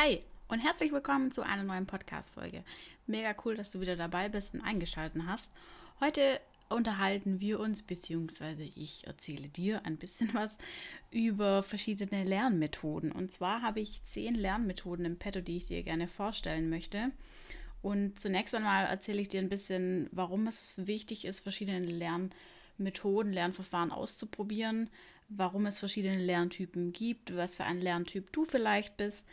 Hi und herzlich willkommen zu einer neuen Podcast-Folge. Mega cool, dass du wieder dabei bist und eingeschaltet hast. Heute unterhalten wir uns, beziehungsweise ich erzähle dir ein bisschen was über verschiedene Lernmethoden. Und zwar habe ich zehn Lernmethoden im Petto, die ich dir gerne vorstellen möchte. Und zunächst einmal erzähle ich dir ein bisschen, warum es wichtig ist, verschiedene Lernmethoden, Lernverfahren auszuprobieren, warum es verschiedene Lerntypen gibt, was für ein Lerntyp du vielleicht bist,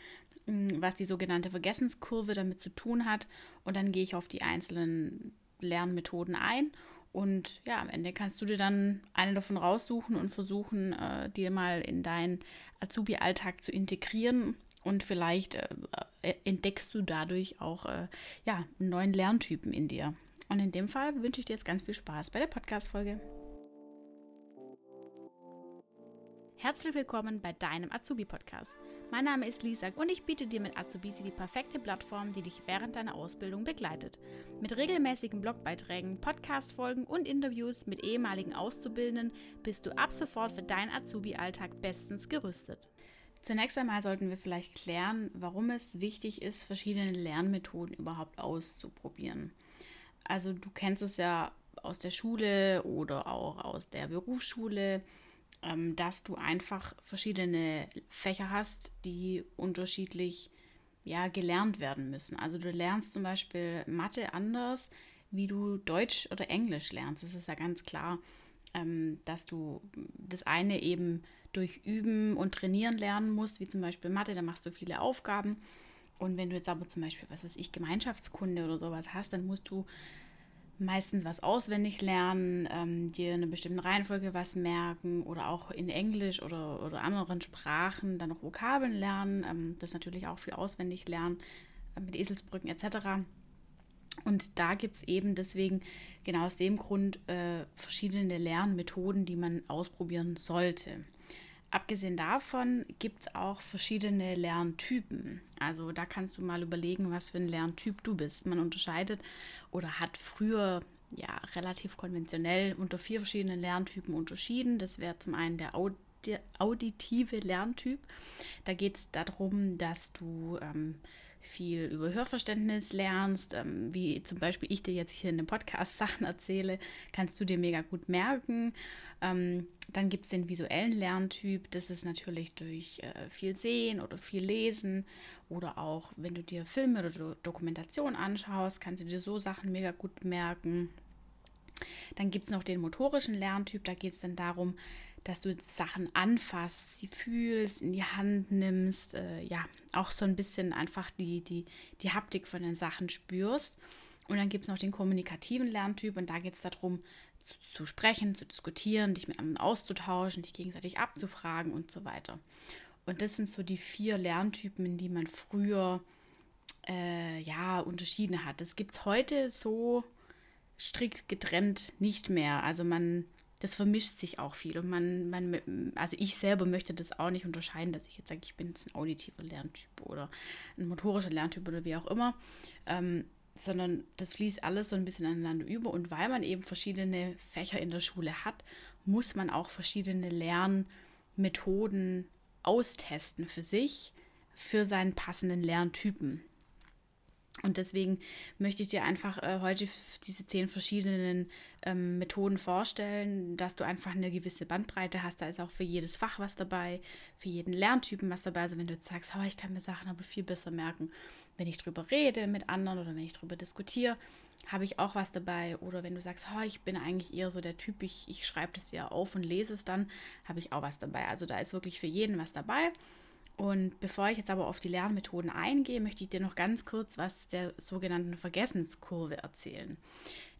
was die sogenannte Vergessenskurve damit zu tun hat. Und dann gehe ich auf die einzelnen Lernmethoden ein. Und ja, am Ende kannst du dir dann eine davon raussuchen und versuchen, äh, dir mal in deinen Azubi-Alltag zu integrieren. Und vielleicht äh, äh, entdeckst du dadurch auch äh, ja, einen neuen Lerntypen in dir. Und in dem Fall wünsche ich dir jetzt ganz viel Spaß bei der Podcast-Folge. Herzlich willkommen bei deinem Azubi-Podcast. Mein Name ist Lisa und ich biete dir mit Azubisi die perfekte Plattform, die dich während deiner Ausbildung begleitet. Mit regelmäßigen Blogbeiträgen, Podcast-Folgen und Interviews mit ehemaligen Auszubildenden bist du ab sofort für deinen Azubi-Alltag bestens gerüstet. Zunächst einmal sollten wir vielleicht klären, warum es wichtig ist, verschiedene Lernmethoden überhaupt auszuprobieren. Also du kennst es ja aus der Schule oder auch aus der Berufsschule ähm, dass du einfach verschiedene Fächer hast, die unterschiedlich ja, gelernt werden müssen. Also du lernst zum Beispiel Mathe anders, wie du Deutsch oder Englisch lernst. Das ist ja ganz klar, ähm, dass du das eine eben durch Üben und Trainieren lernen musst, wie zum Beispiel Mathe, da machst du viele Aufgaben. Und wenn du jetzt aber zum Beispiel, was weiß ich, Gemeinschaftskunde oder sowas hast, dann musst du meistens was auswendig lernen, ähm, dir in einer bestimmten Reihenfolge was merken oder auch in Englisch oder, oder anderen Sprachen dann noch Vokabeln lernen, ähm, das natürlich auch viel auswendig lernen äh, mit Eselsbrücken etc. Und da gibt es eben deswegen genau aus dem Grund äh, verschiedene Lernmethoden, die man ausprobieren sollte. Abgesehen davon gibt es auch verschiedene Lerntypen. Also da kannst du mal überlegen, was für ein Lerntyp du bist. Man unterscheidet oder hat früher ja relativ konventionell unter vier verschiedenen Lerntypen unterschieden. Das wäre zum einen der Audi auditive Lerntyp. Da geht es darum, dass du ähm, viel über Hörverständnis lernst, ähm, wie zum Beispiel ich dir jetzt hier in dem Podcast Sachen erzähle, kannst du dir mega gut merken. Ähm, dann gibt es den visuellen Lerntyp, das ist natürlich durch äh, viel Sehen oder viel Lesen oder auch wenn du dir Filme oder Dokumentation anschaust, kannst du dir so Sachen mega gut merken. Dann gibt es noch den motorischen Lerntyp, da geht es dann darum, dass du Sachen anfasst, sie fühlst, in die Hand nimmst, äh, ja, auch so ein bisschen einfach die, die, die Haptik von den Sachen spürst. Und dann gibt es noch den kommunikativen Lerntyp und da geht es darum, zu, zu, sprechen, zu diskutieren, dich mit anderen auszutauschen, dich gegenseitig abzufragen und so weiter. Und das sind so die vier Lerntypen, in die man früher äh, ja unterschieden hat. Das gibt es heute so strikt getrennt nicht mehr. Also man das vermischt sich auch viel. Und man, man, also ich selber möchte das auch nicht unterscheiden, dass ich jetzt sage, ich bin jetzt ein auditiver Lerntyp oder ein motorischer Lerntyp oder wie auch immer. Ähm, sondern das fließt alles so ein bisschen aneinander über. Und weil man eben verschiedene Fächer in der Schule hat, muss man auch verschiedene Lernmethoden austesten für sich, für seinen passenden Lerntypen. Und deswegen möchte ich dir einfach äh, heute diese zehn verschiedenen ähm, Methoden vorstellen, dass du einfach eine gewisse Bandbreite hast. Da ist auch für jedes Fach was dabei, für jeden Lerntypen was dabei. Also wenn du jetzt sagst, oh, ich kann mir Sachen aber viel besser merken, wenn ich drüber rede mit anderen oder wenn ich drüber diskutiere, habe ich auch was dabei. Oder wenn du sagst, oh, ich bin eigentlich eher so der Typ, ich, ich schreibe das ja auf und lese es dann, habe ich auch was dabei. Also da ist wirklich für jeden was dabei. Und bevor ich jetzt aber auf die Lernmethoden eingehe, möchte ich dir noch ganz kurz was der sogenannten Vergessenskurve erzählen.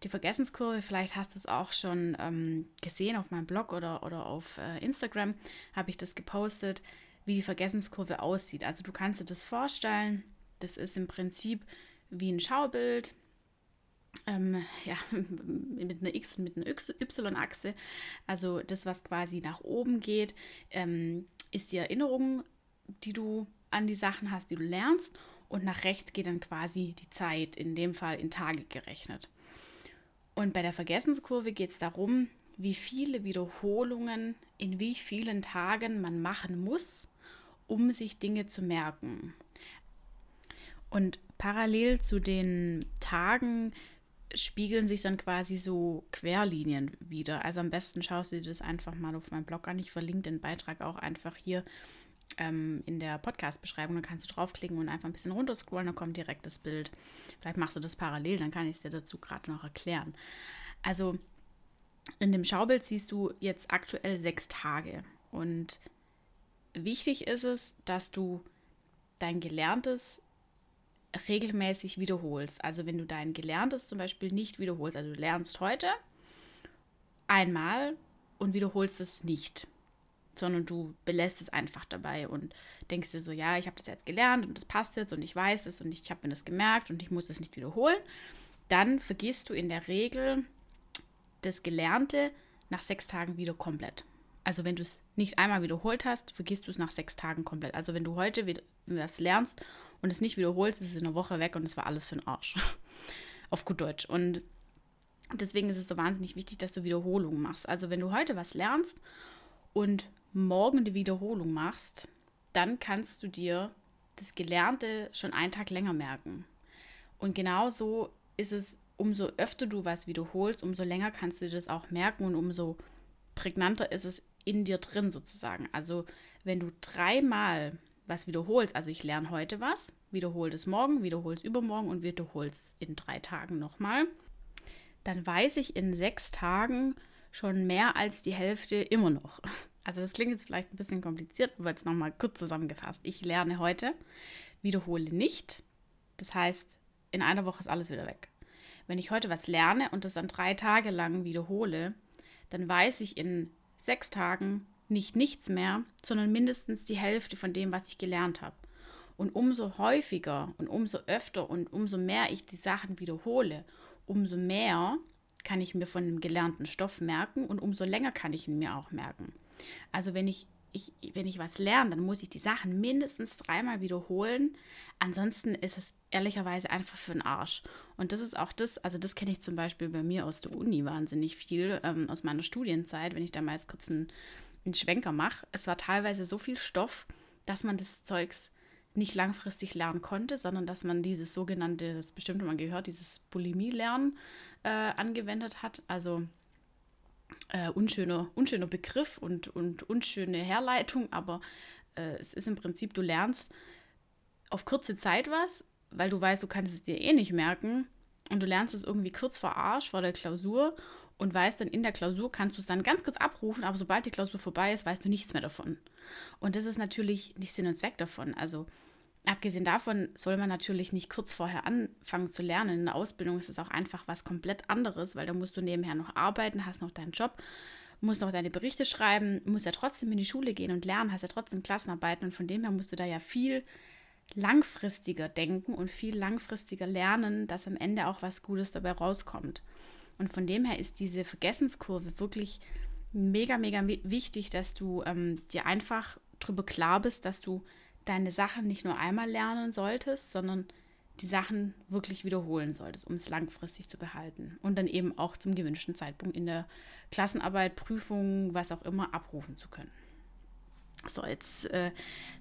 Die Vergessenskurve, vielleicht hast du es auch schon ähm, gesehen auf meinem Blog oder, oder auf äh, Instagram, habe ich das gepostet, wie die Vergessenskurve aussieht. Also du kannst dir das vorstellen, das ist im Prinzip wie ein Schaubild, ähm, ja, mit einer X und mit einer Y-Achse. Also das, was quasi nach oben geht, ähm, ist die Erinnerung die du an die Sachen hast, die du lernst. Und nach rechts geht dann quasi die Zeit, in dem Fall in Tage gerechnet. Und bei der Vergessenskurve geht es darum, wie viele Wiederholungen in wie vielen Tagen man machen muss, um sich Dinge zu merken. Und parallel zu den Tagen spiegeln sich dann quasi so Querlinien wieder. Also am besten schaust du dir das einfach mal auf meinem Blog an. Ich verlinke den Beitrag auch einfach hier ähm, in der Podcast-Beschreibung. Dann kannst du draufklicken und einfach ein bisschen runterscrollen, dann kommt direkt das Bild. Vielleicht machst du das parallel, dann kann ich es dir dazu gerade noch erklären. Also in dem Schaubild siehst du jetzt aktuell sechs Tage. Und wichtig ist es, dass du dein Gelerntes regelmäßig wiederholst. Also wenn du dein Gelerntes zum Beispiel nicht wiederholst, also du lernst heute einmal und wiederholst es nicht, sondern du belässt es einfach dabei und denkst dir so, ja, ich habe das jetzt gelernt und das passt jetzt und ich weiß es und ich habe mir das gemerkt und ich muss es nicht wiederholen, dann vergisst du in der Regel das Gelernte nach sechs Tagen wieder komplett. Also wenn du es nicht einmal wiederholt hast, vergisst du es nach sechs Tagen komplett. Also wenn du heute was lernst und es nicht wiederholst, ist es in einer Woche weg und es war alles für den Arsch. Auf gut Deutsch. Und deswegen ist es so wahnsinnig wichtig, dass du Wiederholungen machst. Also wenn du heute was lernst und morgen die Wiederholung machst, dann kannst du dir das Gelernte schon einen Tag länger merken. Und genauso ist es, umso öfter du was wiederholst, umso länger kannst du dir das auch merken und umso prägnanter ist es in dir drin sozusagen. Also wenn du dreimal was wiederholst, also ich lerne heute was, wiederhole es morgen, wiederhole es übermorgen und wiederhole es in drei Tagen nochmal, dann weiß ich in sechs Tagen schon mehr als die Hälfte immer noch. Also das klingt jetzt vielleicht ein bisschen kompliziert, aber jetzt nochmal kurz zusammengefasst. Ich lerne heute, wiederhole nicht. Das heißt, in einer Woche ist alles wieder weg. Wenn ich heute was lerne und das dann drei Tage lang wiederhole, dann weiß ich in sechs Tagen nicht nichts mehr, sondern mindestens die Hälfte von dem, was ich gelernt habe. Und umso häufiger und umso öfter und umso mehr ich die Sachen wiederhole, umso mehr kann ich mir von dem gelernten Stoff merken und umso länger kann ich ihn mir auch merken. Also wenn ich, ich, wenn ich was lerne, dann muss ich die Sachen mindestens dreimal wiederholen. Ansonsten ist es ehrlicherweise einfach für den Arsch. Und das ist auch das, also das kenne ich zum Beispiel bei mir aus der Uni wahnsinnig viel, ähm, aus meiner Studienzeit, wenn ich da mal jetzt kurz einen, einen Schwenker mache. Es war teilweise so viel Stoff, dass man das Zeugs nicht langfristig lernen konnte, sondern dass man dieses sogenannte, das bestimmt mal gehört, dieses Bulimie-Lernen äh, angewendet hat. Also äh, unschöner, unschöner Begriff und, und unschöne Herleitung, aber äh, es ist im Prinzip, du lernst auf kurze Zeit was, weil du weißt, du kannst es dir eh nicht merken und du lernst es irgendwie kurz vor Arsch, vor der Klausur und weißt dann in der Klausur kannst du es dann ganz kurz abrufen, aber sobald die Klausur vorbei ist, weißt du nichts mehr davon. Und das ist natürlich nicht Sinn und Zweck davon. Also Abgesehen davon soll man natürlich nicht kurz vorher anfangen zu lernen. In der Ausbildung ist es auch einfach was komplett anderes, weil da musst du nebenher noch arbeiten, hast noch deinen Job, musst noch deine Berichte schreiben, musst ja trotzdem in die Schule gehen und lernen, hast ja trotzdem Klassenarbeiten und von dem her musst du da ja viel langfristiger denken und viel langfristiger lernen, dass am Ende auch was Gutes dabei rauskommt. Und von dem her ist diese Vergessenskurve wirklich mega, mega wichtig, dass du ähm, dir einfach darüber klar bist, dass du deine Sachen nicht nur einmal lernen solltest, sondern die Sachen wirklich wiederholen solltest, um es langfristig zu behalten und dann eben auch zum gewünschten Zeitpunkt in der Klassenarbeit, Prüfung, was auch immer abrufen zu können. So, jetzt äh,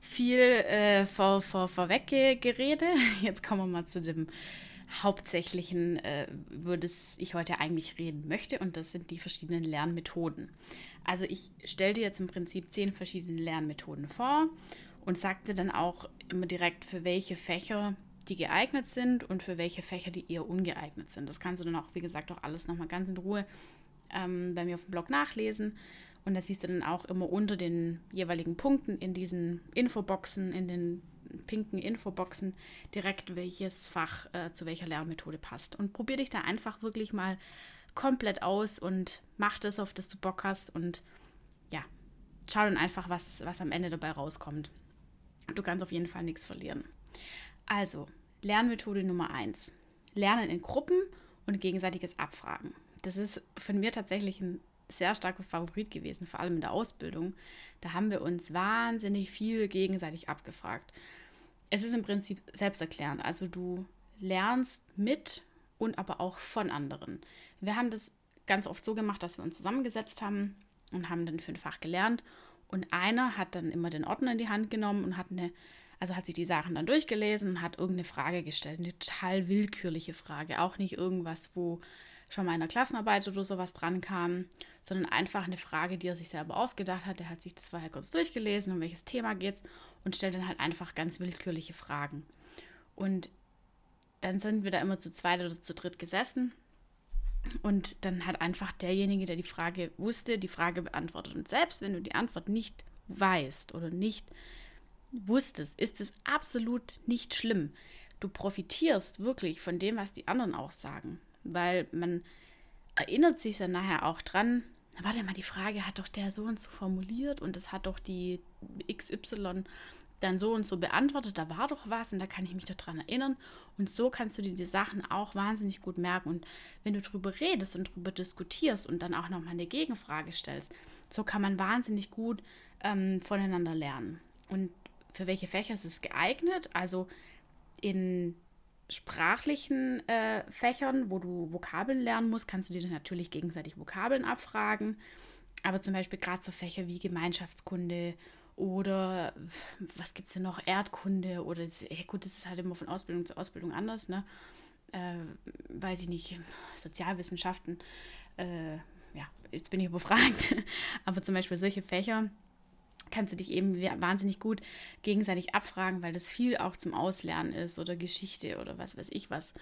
viel äh, vor, vor, vorweg Gerede. Jetzt kommen wir mal zu dem hauptsächlichen, äh, über das ich heute eigentlich reden möchte, und das sind die verschiedenen Lernmethoden. Also ich stelle dir jetzt im Prinzip zehn verschiedene Lernmethoden vor und sagte dann auch immer direkt, für welche Fächer die geeignet sind und für welche Fächer die eher ungeeignet sind. Das kannst du dann auch, wie gesagt, auch alles nochmal ganz in Ruhe ähm, bei mir auf dem Blog nachlesen. Und da siehst du dann auch immer unter den jeweiligen Punkten in diesen Infoboxen, in den pinken Infoboxen direkt, welches Fach äh, zu welcher Lernmethode passt. Und probier dich da einfach wirklich mal komplett aus und mach das, auf das du Bock hast. Und ja, schau dann einfach, was, was am Ende dabei rauskommt. Du kannst auf jeden Fall nichts verlieren. Also, Lernmethode Nummer 1. Lernen in Gruppen und gegenseitiges Abfragen. Das ist von mir tatsächlich ein sehr starker Favorit gewesen, vor allem in der Ausbildung. Da haben wir uns wahnsinnig viel gegenseitig abgefragt. Es ist im Prinzip selbsterklärend. Also du lernst mit und aber auch von anderen. Wir haben das ganz oft so gemacht, dass wir uns zusammengesetzt haben und haben dann für ein Fach gelernt und einer hat dann immer den Ordner in die Hand genommen und hat eine, Also hat sich die Sachen dann durchgelesen und hat irgendeine Frage gestellt, eine total willkürliche Frage, auch nicht irgendwas, wo schon mal in der Klassenarbeit oder sowas dran kam, sondern einfach eine Frage, die er sich selber ausgedacht hat. Er hat sich das vorher kurz durchgelesen, um welches Thema geht es und stellt dann halt einfach ganz willkürliche Fragen. Und dann sind wir da immer zu zweit oder zu dritt gesessen und dann hat einfach derjenige, der die Frage wusste, die Frage beantwortet. Und selbst wenn du die Antwort nicht weißt oder nicht wusstest, ist es absolut nicht schlimm. Du profitierst wirklich von dem, was die anderen auch sagen, weil man erinnert sich dann nachher auch dran, warte mal, die Frage hat doch der so und so formuliert und es hat doch die XY dann so und so beantwortet, da war doch was und da kann ich mich daran erinnern. Und so kannst du dir die Sachen auch wahnsinnig gut merken. Und wenn du darüber redest und darüber diskutierst und dann auch nochmal eine Gegenfrage stellst, so kann man wahnsinnig gut ähm, voneinander lernen. Und für welche Fächer ist es geeignet? Also in sprachlichen äh, Fächern, wo du Vokabeln lernen musst, kannst du dir natürlich gegenseitig Vokabeln abfragen. Aber zum Beispiel gerade so Fächer wie Gemeinschaftskunde oder was gibt es denn noch? Erdkunde oder ja gut, das ist halt immer von Ausbildung zu Ausbildung anders, ne? Äh, weiß ich nicht, Sozialwissenschaften, äh, ja, jetzt bin ich überfragt. Aber zum Beispiel solche Fächer kannst du dich eben wahnsinnig gut gegenseitig abfragen, weil das viel auch zum Auslernen ist oder Geschichte oder was weiß ich was.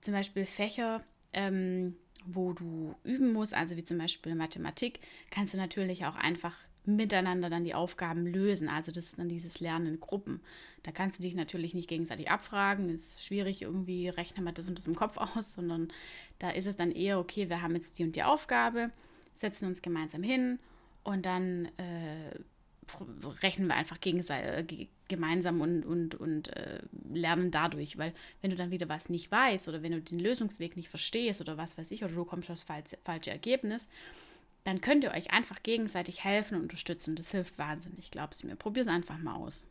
Zum Beispiel Fächer, ähm, wo du üben musst, also wie zum Beispiel Mathematik, kannst du natürlich auch einfach miteinander dann die Aufgaben lösen. Also das ist dann dieses Lernen in Gruppen. Da kannst du dich natürlich nicht gegenseitig abfragen. Ist schwierig irgendwie, rechnen wir das und das im Kopf aus, sondern da ist es dann eher, okay, wir haben jetzt die und die Aufgabe, setzen uns gemeinsam hin und dann äh, rechnen wir einfach gegenseitig, äh, gemeinsam und, und, und äh, lernen dadurch. Weil wenn du dann wieder was nicht weißt oder wenn du den Lösungsweg nicht verstehst oder was weiß ich, oder du kommst aufs falsche, falsche Ergebnis, dann könnt ihr euch einfach gegenseitig helfen und unterstützen. Das hilft wahnsinnig, glaubst du mir. Probier es einfach mal aus.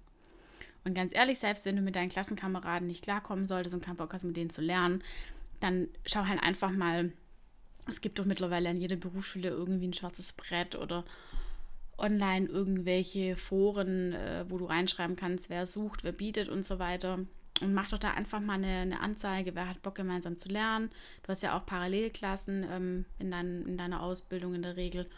Und ganz ehrlich, selbst wenn du mit deinen Klassenkameraden nicht klarkommen solltest und keinen Bock hast, mit denen zu lernen, dann schau halt einfach mal. Es gibt doch mittlerweile an jeder Berufsschule irgendwie ein schwarzes Brett oder online irgendwelche Foren, äh, wo du reinschreiben kannst, wer sucht, wer bietet und so weiter. Und mach doch da einfach mal eine, eine Anzeige, wer hat Bock gemeinsam zu lernen. Du hast ja auch Parallelklassen ähm, in, dein, in deiner Ausbildung in der Regel.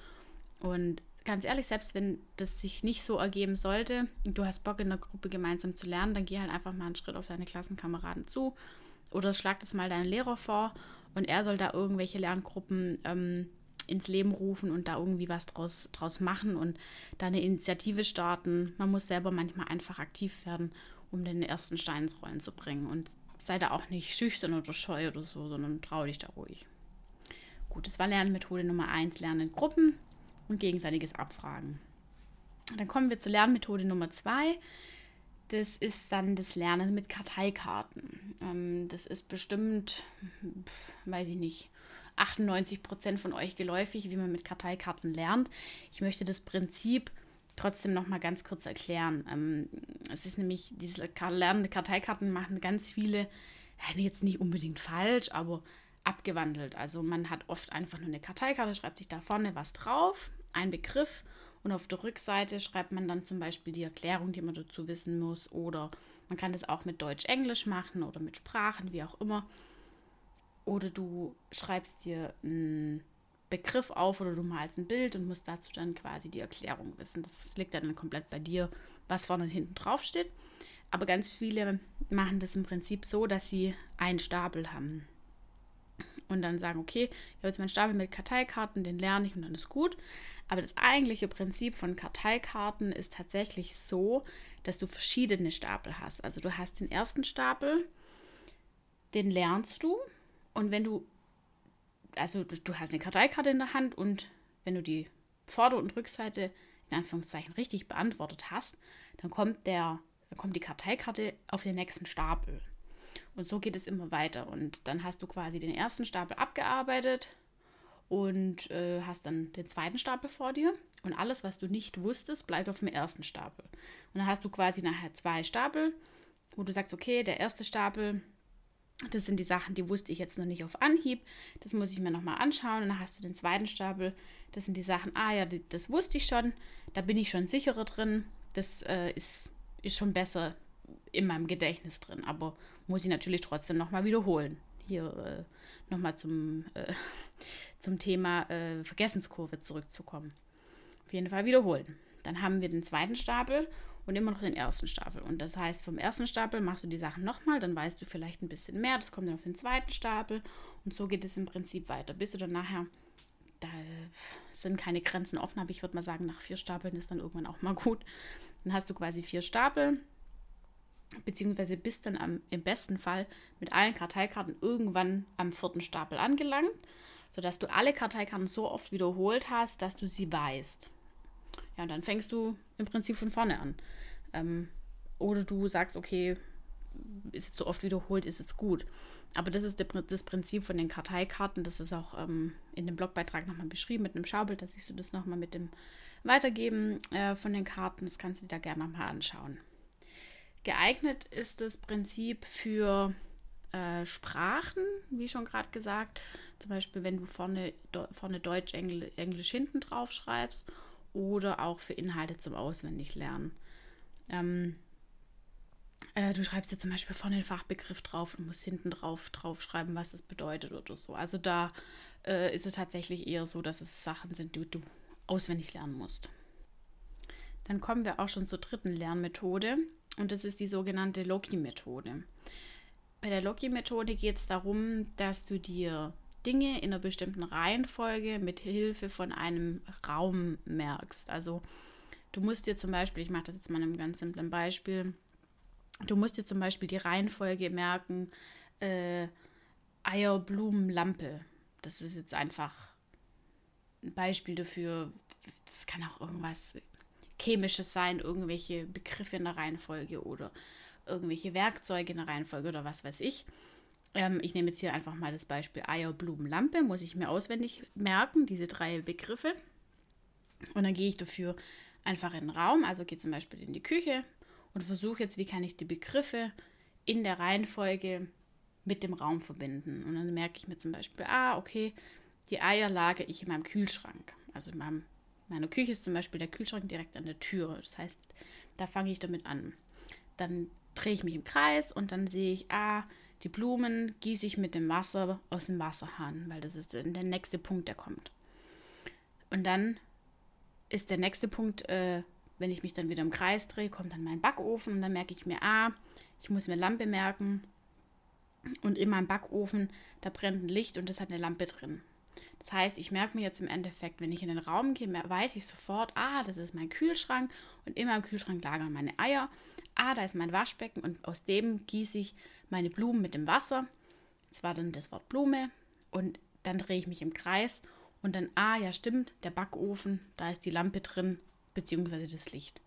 Und ganz ehrlich, selbst wenn das sich nicht so ergeben sollte du hast Bock in der Gruppe gemeinsam zu lernen, dann geh halt einfach mal einen Schritt auf deine Klassenkameraden zu oder schlag das mal deinem Lehrer vor und er soll da irgendwelche Lerngruppen ähm, ins Leben rufen und da irgendwie was draus, draus machen und da eine Initiative starten. Man muss selber manchmal einfach aktiv werden um den ersten Stein ins Rollen zu bringen. Und sei da auch nicht schüchtern oder scheu oder so, sondern trau dich da ruhig. Gut, das war Lernmethode Nummer 1, Lernen in Gruppen und gegenseitiges Abfragen. Dann kommen wir zur Lernmethode Nummer 2. Das ist dann das Lernen mit Karteikarten. Ähm, das ist bestimmt, weiß ich nicht, 98 Prozent von euch geläufig, wie man mit Karteikarten lernt. Ich möchte das Prinzip trotzdem noch mal ganz kurz erklären. Ähm, es ist nämlich, diese lernende Karteikarten machen ganz viele, jetzt nicht unbedingt falsch, aber abgewandelt. Also man hat oft einfach nur eine Karteikarte, schreibt sich da vorne was drauf, ein Begriff und auf der Rückseite schreibt man dann zum Beispiel die Erklärung, die man dazu wissen muss oder man kann das auch mit Deutsch-Englisch machen oder mit Sprachen, wie auch immer. Oder du schreibst dir ein Begriff auf oder du malst ein Bild und musst dazu dann quasi die Erklärung wissen. Das liegt dann komplett bei dir, was vorne und hinten drauf steht. Aber ganz viele machen das im Prinzip so, dass sie einen Stapel haben. Und dann sagen, okay, ich habe jetzt meinen Stapel mit Karteikarten, den lerne ich und dann ist gut. Aber das eigentliche Prinzip von Karteikarten ist tatsächlich so, dass du verschiedene Stapel hast. Also du hast den ersten Stapel, den lernst du. Und wenn du also du, du, hast eine Karteikarte in der Hand und wenn du die Vorder- und Rückseite in Anführungszeichen richtig beantwortet hast, dann kommt der, dann kommt die Karteikarte auf den nächsten Stapel. Und so geht es immer weiter. Und dann hast du quasi den ersten Stapel abgearbeitet und äh, hast dann den zweiten Stapel vor dir. Und alles, was du nicht wusstest, bleibt auf dem ersten Stapel. Und dann hast du quasi nachher zwei Stapel, wo du sagst, okay, der erste Stapel, das sind die Sachen, die wusste ich jetzt noch nicht auf Anhieb. Das muss ich mir nochmal anschauen. Und dann hast du den zweiten Stapel. Das sind die Sachen, ah ja, das wusste ich schon. Da bin ich schon sicherer drin. Das äh, ist, ist schon besser in meinem Gedächtnis drin, aber muss ich natürlich trotzdem nochmal wiederholen. Hier äh, nochmal zum, äh, zum Thema äh, Vergessenskurve zurückzukommen. Auf jeden Fall wiederholen. Dann haben wir den zweiten Stapel und immer noch den ersten Stapel. Und das heißt, vom ersten Stapel machst du die Sachen nochmal, dann weißt du vielleicht ein bisschen mehr, das kommt dann auf den zweiten Stapel und so geht es im Prinzip weiter, bis du dann nachher, da sind keine Grenzen offen, aber ich würde mal sagen, nach vier Stapeln ist dann irgendwann auch mal gut. Dann hast du quasi vier Stapel, beziehungsweise bist dann am, im besten Fall mit allen Karteikarten irgendwann am vierten Stapel angelangt, sodass du alle Karteikarten so oft wiederholt hast, dass du sie weißt. Ja, und dann fängst du im Prinzip von vorne an. Ähm, oder du sagst, okay, ist jetzt so oft wiederholt, ist es gut. Aber das ist das Prinzip von den Karteikarten. Das ist auch ähm, in dem Blogbeitrag nochmal beschrieben mit einem Schaubild. Da siehst du das nochmal mit dem Weitergeben äh, von den Karten. Das kannst du dir da gerne nochmal anschauen. Geeignet ist das Prinzip für äh, Sprachen, wie schon gerade gesagt. Zum Beispiel, wenn du vorne, vorne Deutsch, Engl Englisch hinten drauf schreibst oder auch für Inhalte zum Auswendiglernen. Ähm, äh, du schreibst dir zum Beispiel vorne den Fachbegriff drauf und musst hinten drauf, schreiben, was das bedeutet oder so. Also da äh, ist es tatsächlich eher so, dass es Sachen sind, die du auswendig lernen musst. Dann kommen wir auch schon zur dritten Lernmethode und das ist die sogenannte Loki-Methode. Bei der Loki-Methode geht es darum, dass du dir Dinge in einer bestimmten Reihenfolge mit Hilfe von einem Raum merkst. Also du musst dir zum Beispiel, ich mache das jetzt mal in einem ganz simplen Beispiel, du musst dir zum Beispiel die Reihenfolge merken, äh, Eier, Blumen, Lampe. Das ist jetzt einfach ein Beispiel dafür. Das kann auch irgendwas Chemisches sein, irgendwelche Begriffe in der Reihenfolge oder irgendwelche Werkzeuge in der Reihenfolge oder was weiß ich. Ähm, ich nehme jetzt hier einfach mal das Beispiel Eier, Blumen, Lampe, muss ich mir auswendig merken, diese drei Begriffe. Und dann gehe ich dafür einfach in den Raum, also gehe zum Beispiel in die Küche und versuche jetzt, wie kann ich die Begriffe in der Reihenfolge mit dem Raum verbinden. Und dann merke ich mir zum Beispiel, ah, okay, die Eier lagere ich in meinem Kühlschrank. Also in meinem, meiner Küche ist zum Beispiel der Kühlschrank direkt an der Tür. Das heißt, da fange ich damit an. Dann drehe ich mich im Kreis und dann sehe ich, ah, die Blumen gieße ich mit dem Wasser aus dem Wasserhahn, weil das ist der nächste Punkt, der kommt. Und dann ist der nächste Punkt, äh, wenn ich mich dann wieder im Kreis drehe, kommt dann mein Backofen und dann merke ich mir, ah, ich muss mir Lampe merken. Und in meinem Backofen, da brennt ein Licht und das hat eine Lampe drin. Das heißt, ich merke mir jetzt im Endeffekt, wenn ich in den Raum gehe, weiß ich sofort, ah, das ist mein Kühlschrank und in meinem Kühlschrank lagern meine Eier. Ah, da ist mein Waschbecken und aus dem gieße ich meine Blumen mit dem Wasser. Das war dann das Wort Blume. Und dann drehe ich mich im Kreis und dann, ah ja, stimmt, der Backofen, da ist die Lampe drin, beziehungsweise das Licht.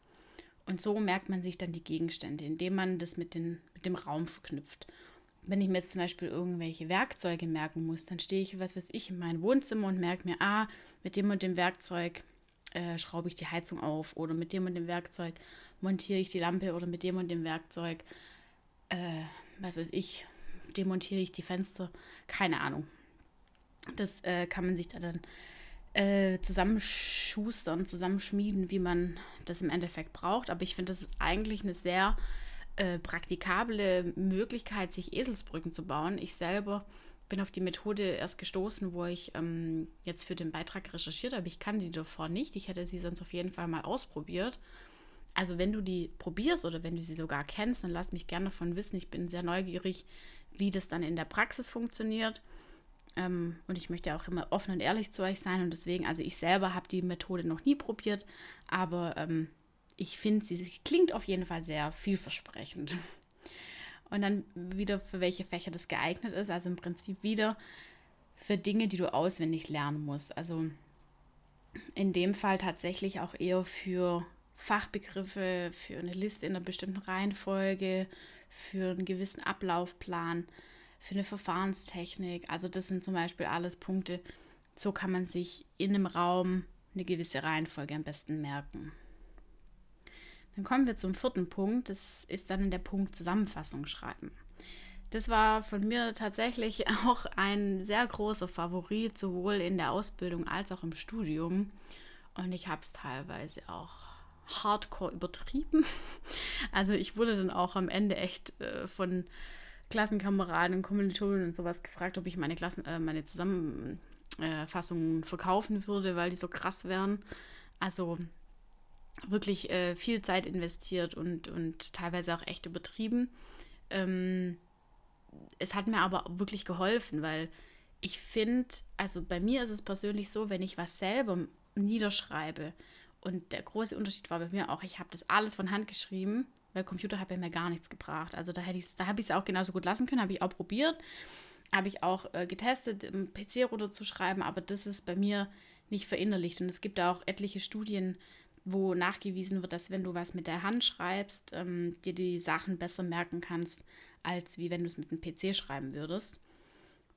Und so merkt man sich dann die Gegenstände, indem man das mit, den, mit dem Raum verknüpft. Wenn ich mir jetzt zum Beispiel irgendwelche Werkzeuge merken muss, dann stehe ich, was weiß ich, in meinem Wohnzimmer und merke mir, ah, mit dem und dem Werkzeug äh, schraube ich die Heizung auf oder mit dem und dem Werkzeug montiere ich die Lampe oder mit dem und dem Werkzeug äh, was weiß ich, demontiere ich die Fenster, keine Ahnung. Das äh, kann man sich da dann äh, zusammenschustern, zusammenschmieden, wie man das im Endeffekt braucht. Aber ich finde, das ist eigentlich eine sehr äh, praktikable Möglichkeit, sich Eselsbrücken zu bauen. Ich selber bin auf die Methode erst gestoßen, wo ich ähm, jetzt für den Beitrag recherchiert habe. Ich kann die davor nicht. Ich hätte sie sonst auf jeden Fall mal ausprobiert. Also wenn du die probierst oder wenn du sie sogar kennst, dann lass mich gerne davon wissen. Ich bin sehr neugierig, wie das dann in der Praxis funktioniert. Ähm, und ich möchte auch immer offen und ehrlich zu euch sein. Und deswegen, also ich selber habe die Methode noch nie probiert, aber ähm, ich finde, sie klingt auf jeden Fall sehr vielversprechend. Und dann wieder für welche Fächer das geeignet ist. Also im Prinzip wieder für Dinge, die du auswendig lernen musst. Also in dem Fall tatsächlich auch eher für Fachbegriffe, für eine Liste in einer bestimmten Reihenfolge, für einen gewissen Ablaufplan, für eine Verfahrenstechnik. Also das sind zum Beispiel alles Punkte, so kann man sich in einem Raum eine gewisse Reihenfolge am besten merken. Dann kommen wir zum vierten Punkt. Das ist dann der Punkt Zusammenfassung schreiben. Das war von mir tatsächlich auch ein sehr großer Favorit, sowohl in der Ausbildung als auch im Studium. Und ich habe es teilweise auch hardcore übertrieben. Also ich wurde dann auch am Ende echt äh, von Klassenkameraden, Kommilitonen und sowas gefragt, ob ich meine Klassen, äh, meine Zusammenfassungen verkaufen würde, weil die so krass wären. Also wirklich äh, viel Zeit investiert und, und teilweise auch echt übertrieben. Ähm, es hat mir aber wirklich geholfen, weil ich finde, also bei mir ist es persönlich so, wenn ich was selber niederschreibe, und der große Unterschied war bei mir auch, ich habe das alles von Hand geschrieben, weil Computer hat bei mir gar nichts gebracht. Also da, da habe ich es auch genauso gut lassen können, habe ich auch probiert, habe ich auch äh, getestet, im PC runterzuschreiben, aber das ist bei mir nicht verinnerlicht. Und es gibt auch etliche Studien, wo nachgewiesen wird, dass wenn du was mit der Hand schreibst, ähm, dir die Sachen besser merken kannst, als wie wenn du es mit dem PC schreiben würdest.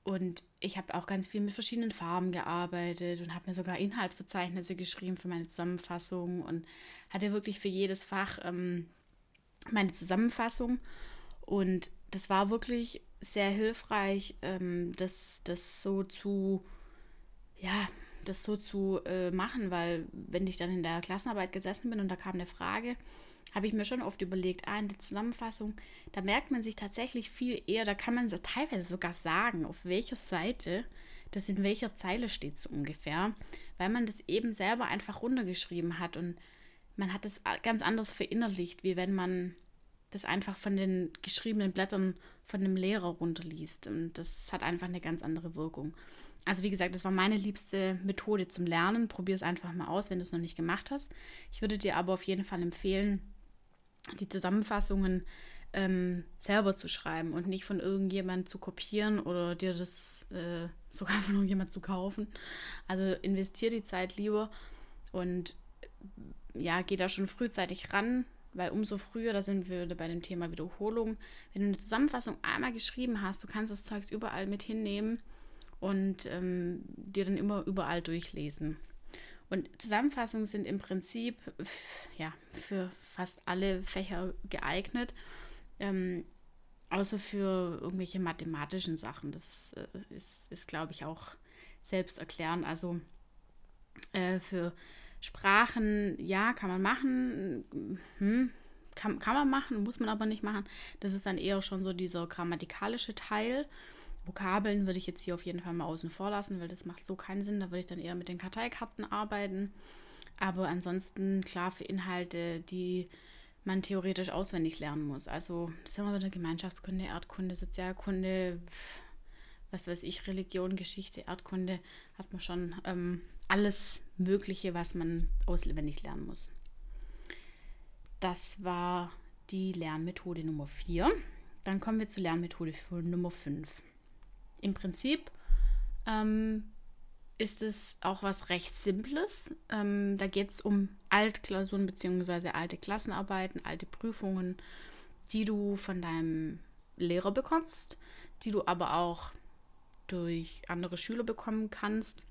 Und ich habe auch ganz viel mit verschiedenen Farben gearbeitet und habe mir sogar Inhaltsverzeichnisse geschrieben für meine Zusammenfassung und hatte wirklich für jedes Fach ähm, meine Zusammenfassung. Und das war wirklich sehr hilfreich, ähm, das, das so zu, ja, das so zu äh, machen, weil wenn ich dann in der Klassenarbeit gesessen bin und da kam eine Frage, habe ich mir schon oft überlegt, ah, in der Zusammenfassung, da merkt man sich tatsächlich viel eher, da kann man teilweise sogar sagen, auf welcher Seite das in welcher Zeile steht so ungefähr, weil man das eben selber einfach runtergeschrieben hat und man hat es ganz anders verinnerlicht, wie wenn man das einfach von den geschriebenen Blättern von dem Lehrer runterliest. Und das hat einfach eine ganz andere Wirkung. Also wie gesagt, das war meine liebste Methode zum Lernen. Probier es einfach mal aus, wenn du es noch nicht gemacht hast. Ich würde dir aber auf jeden Fall empfehlen, die Zusammenfassungen ähm, selber zu schreiben und nicht von irgendjemand zu kopieren oder dir das äh, sogar von irgendjemand zu kaufen. Also investiere die Zeit lieber und ja, geh da schon frühzeitig ran, weil umso früher, da sind wir bei dem Thema Wiederholung, wenn du eine Zusammenfassung einmal geschrieben hast, du kannst das Zeugs überall mit hinnehmen und ähm, dir dann immer überall durchlesen. Und Zusammenfassungen sind im Prinzip ja, für fast alle Fächer geeignet, ähm, außer für irgendwelche mathematischen Sachen. Das äh, ist, ist glaube ich, auch selbst erklären. Also äh, für Sprachen, ja, kann man machen. Hm, kann, kann man machen, muss man aber nicht machen. Das ist dann eher schon so dieser grammatikalische Teil. Vokabeln würde ich jetzt hier auf jeden Fall mal außen vor lassen, weil das macht so keinen Sinn. Da würde ich dann eher mit den Karteikarten arbeiten. Aber ansonsten, klar, für Inhalte, die man theoretisch auswendig lernen muss. Also, ist immer wieder Gemeinschaftskunde, Erdkunde, Sozialkunde, was weiß ich, Religion, Geschichte, Erdkunde, hat man schon ähm, alles Mögliche, was man auswendig lernen muss. Das war die Lernmethode Nummer 4. Dann kommen wir zur Lernmethode Nummer 5 im Prinzip ähm, ist es auch was recht Simples. Ähm, da geht es um Altklausuren bzw. alte Klassenarbeiten, alte Prüfungen, die du von deinem Lehrer bekommst, die du aber auch durch andere Schüler bekommen kannst.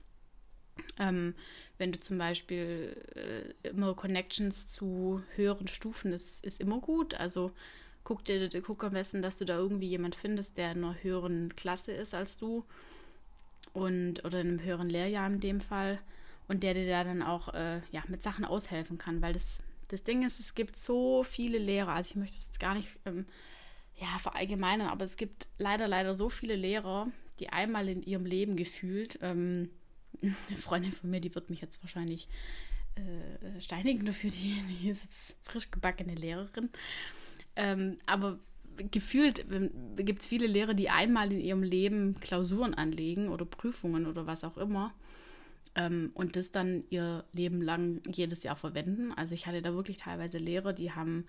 Ähm, wenn du zum Beispiel äh, immer Connections zu höheren Stufen ist, ist immer gut. Also guck dir, guck am besten, dass du da irgendwie jemand findest, der in einer höheren Klasse ist als du und oder in einem höheren Lehrjahr in dem Fall und der dir da dann auch äh, ja, mit Sachen aushelfen kann, weil das, das Ding ist, es gibt so viele Lehrer, also ich möchte das jetzt gar nicht ähm, ja, verallgemeinern, aber es gibt leider, leider so viele Lehrer, die einmal in ihrem Leben gefühlt, ähm, eine Freundin von mir, die wird mich jetzt wahrscheinlich äh, steinigen dafür, die, die ist jetzt frisch gebackene Lehrerin. Ähm, aber gefühlt gibt es viele Lehrer, die einmal in ihrem Leben Klausuren anlegen oder Prüfungen oder was auch immer ähm, und das dann ihr Leben lang jedes Jahr verwenden. Also ich hatte da wirklich teilweise Lehrer, die haben,